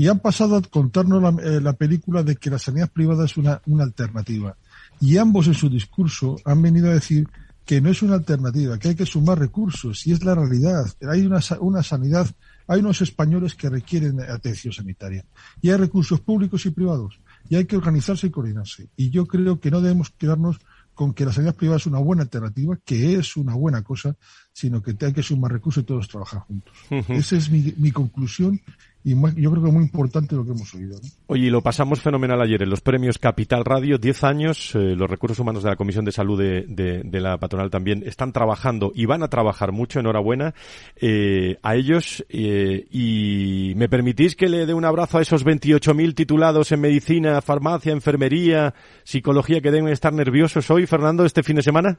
Y han pasado a contarnos la, eh, la película de que la sanidad privada es una, una alternativa. Y ambos en su discurso han venido a decir que no es una alternativa, que hay que sumar recursos, y es la realidad. Hay una, una sanidad, hay unos españoles que requieren atención sanitaria, y hay recursos públicos y privados, y hay que organizarse y coordinarse. Y yo creo que no debemos quedarnos con que la sanidad privada es una buena alternativa, que es una buena cosa, sino que hay que sumar recursos y todos trabajar juntos. Esa es mi, mi conclusión y yo creo que es muy importante lo que hemos oído. Oye, y lo pasamos fenomenal ayer en los premios Capital Radio, 10 años, eh, los recursos humanos de la Comisión de Salud de la patronal también están trabajando y van a trabajar mucho, enhorabuena eh, a ellos. eh, y me permitís que le dé un abrazo a esos 28.000 titulados en medicina, farmacia, enfermería, psicología que deben estar nerviosos hoy, Fernando, este fin de semana.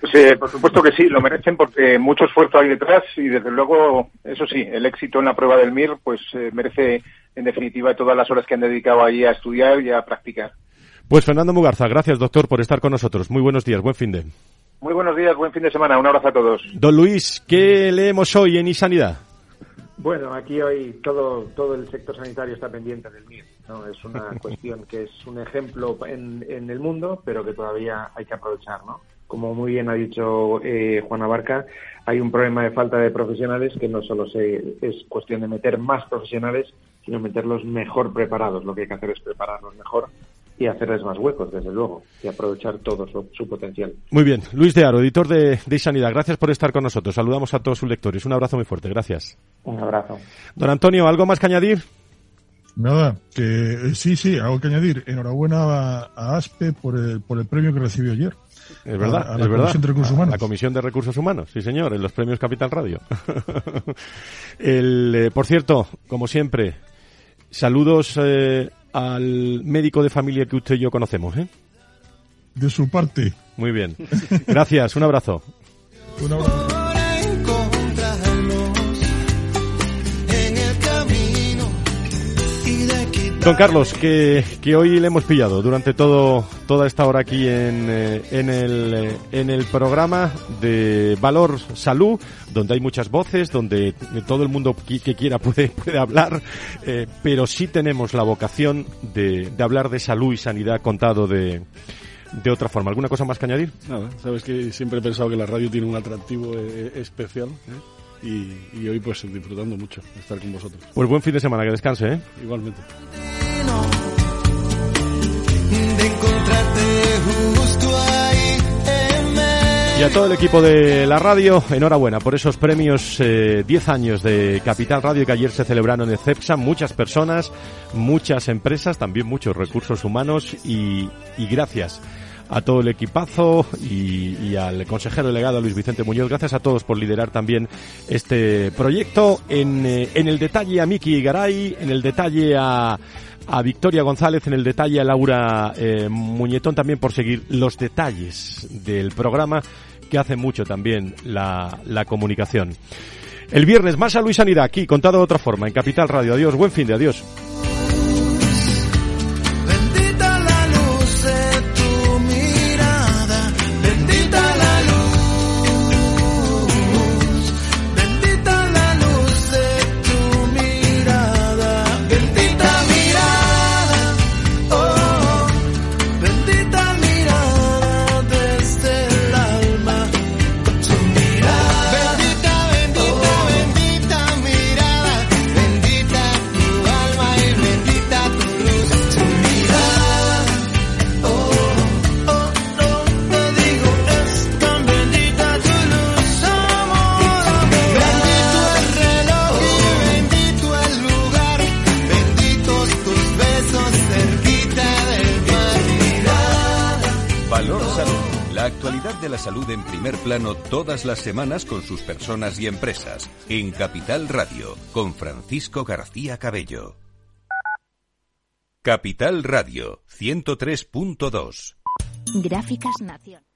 Pues, eh, por supuesto que sí, lo merecen porque mucho esfuerzo hay detrás y desde luego, eso sí, el éxito en la prueba del MIR pues eh, merece en definitiva todas las horas que han dedicado allí a estudiar y a practicar. Pues Fernando Mugarza, gracias doctor por estar con nosotros. Muy buenos días, buen fin de. Muy buenos días, buen fin de semana, un abrazo a todos. Don Luis, ¿qué leemos hoy en iSanidad? Bueno, aquí hoy todo, todo el sector sanitario está pendiente del MIR. ¿no? Es una cuestión que es un ejemplo en, en el mundo, pero que todavía hay que aprovechar. ¿no? Como muy bien ha dicho eh, Juana Barca, hay un problema de falta de profesionales que no solo se, es cuestión de meter más profesionales, sino meterlos mejor preparados. Lo que hay que hacer es prepararlos mejor y hacerles más huecos, desde luego, y aprovechar todo su, su potencial. Muy bien, Luis de Aro, editor de, de Sanidad, gracias por estar con nosotros. Saludamos a todos sus lectores. Un abrazo muy fuerte, gracias. Un abrazo. Don Antonio, ¿algo más que añadir? Nada, que eh, sí, sí, hago que añadir. Enhorabuena a, a ASPE por el, por el premio que recibió ayer. Es verdad, A- a la es verdad. Comisión de Recursos A- Humanos. La Comisión de Recursos Humanos, sí señor, en los premios Capital Radio. el, eh, por cierto, como siempre, saludos eh, al médico de familia que usted y yo conocemos. ¿eh? De su parte. Muy bien. Gracias, un abrazo. Un abrazo. Don Carlos, que, que hoy le hemos pillado durante todo toda esta hora aquí en, eh, en, el, eh, en el programa de Valor Salud, donde hay muchas voces, donde todo el mundo qui- que quiera puede, puede hablar, eh, pero sí tenemos la vocación de, de hablar de salud y sanidad contado de, de otra forma. ¿Alguna cosa más que añadir? Nada, sabes que siempre he pensado que la radio tiene un atractivo especial. Y, y hoy pues disfrutando mucho de estar con vosotros. Pues buen fin de semana, que descanse, ¿eh? Igualmente. de encontrarte justo ahí en medio. Y a todo el equipo de la radio, enhorabuena por esos premios eh, 10 años de Capital Radio que ayer se celebraron en CEPSA. Muchas personas, muchas empresas, también muchos recursos humanos y, y gracias a todo el equipazo y, y al consejero delegado Luis Vicente Muñoz. Gracias a todos por liderar también este proyecto. En, eh, en el detalle a Miki Garay, en el detalle a, a Victoria González, en el detalle a Laura eh, Muñetón también por seguir los detalles del programa que hace mucho también la, la comunicación. El viernes más a Luis Sanidad aquí, contado de otra forma, en Capital Radio. Adiós, buen fin de adiós. primer plano todas las semanas con sus personas y empresas. En Capital Radio, con Francisco García Cabello. Capital Radio, 103.2. Gráficas Nación.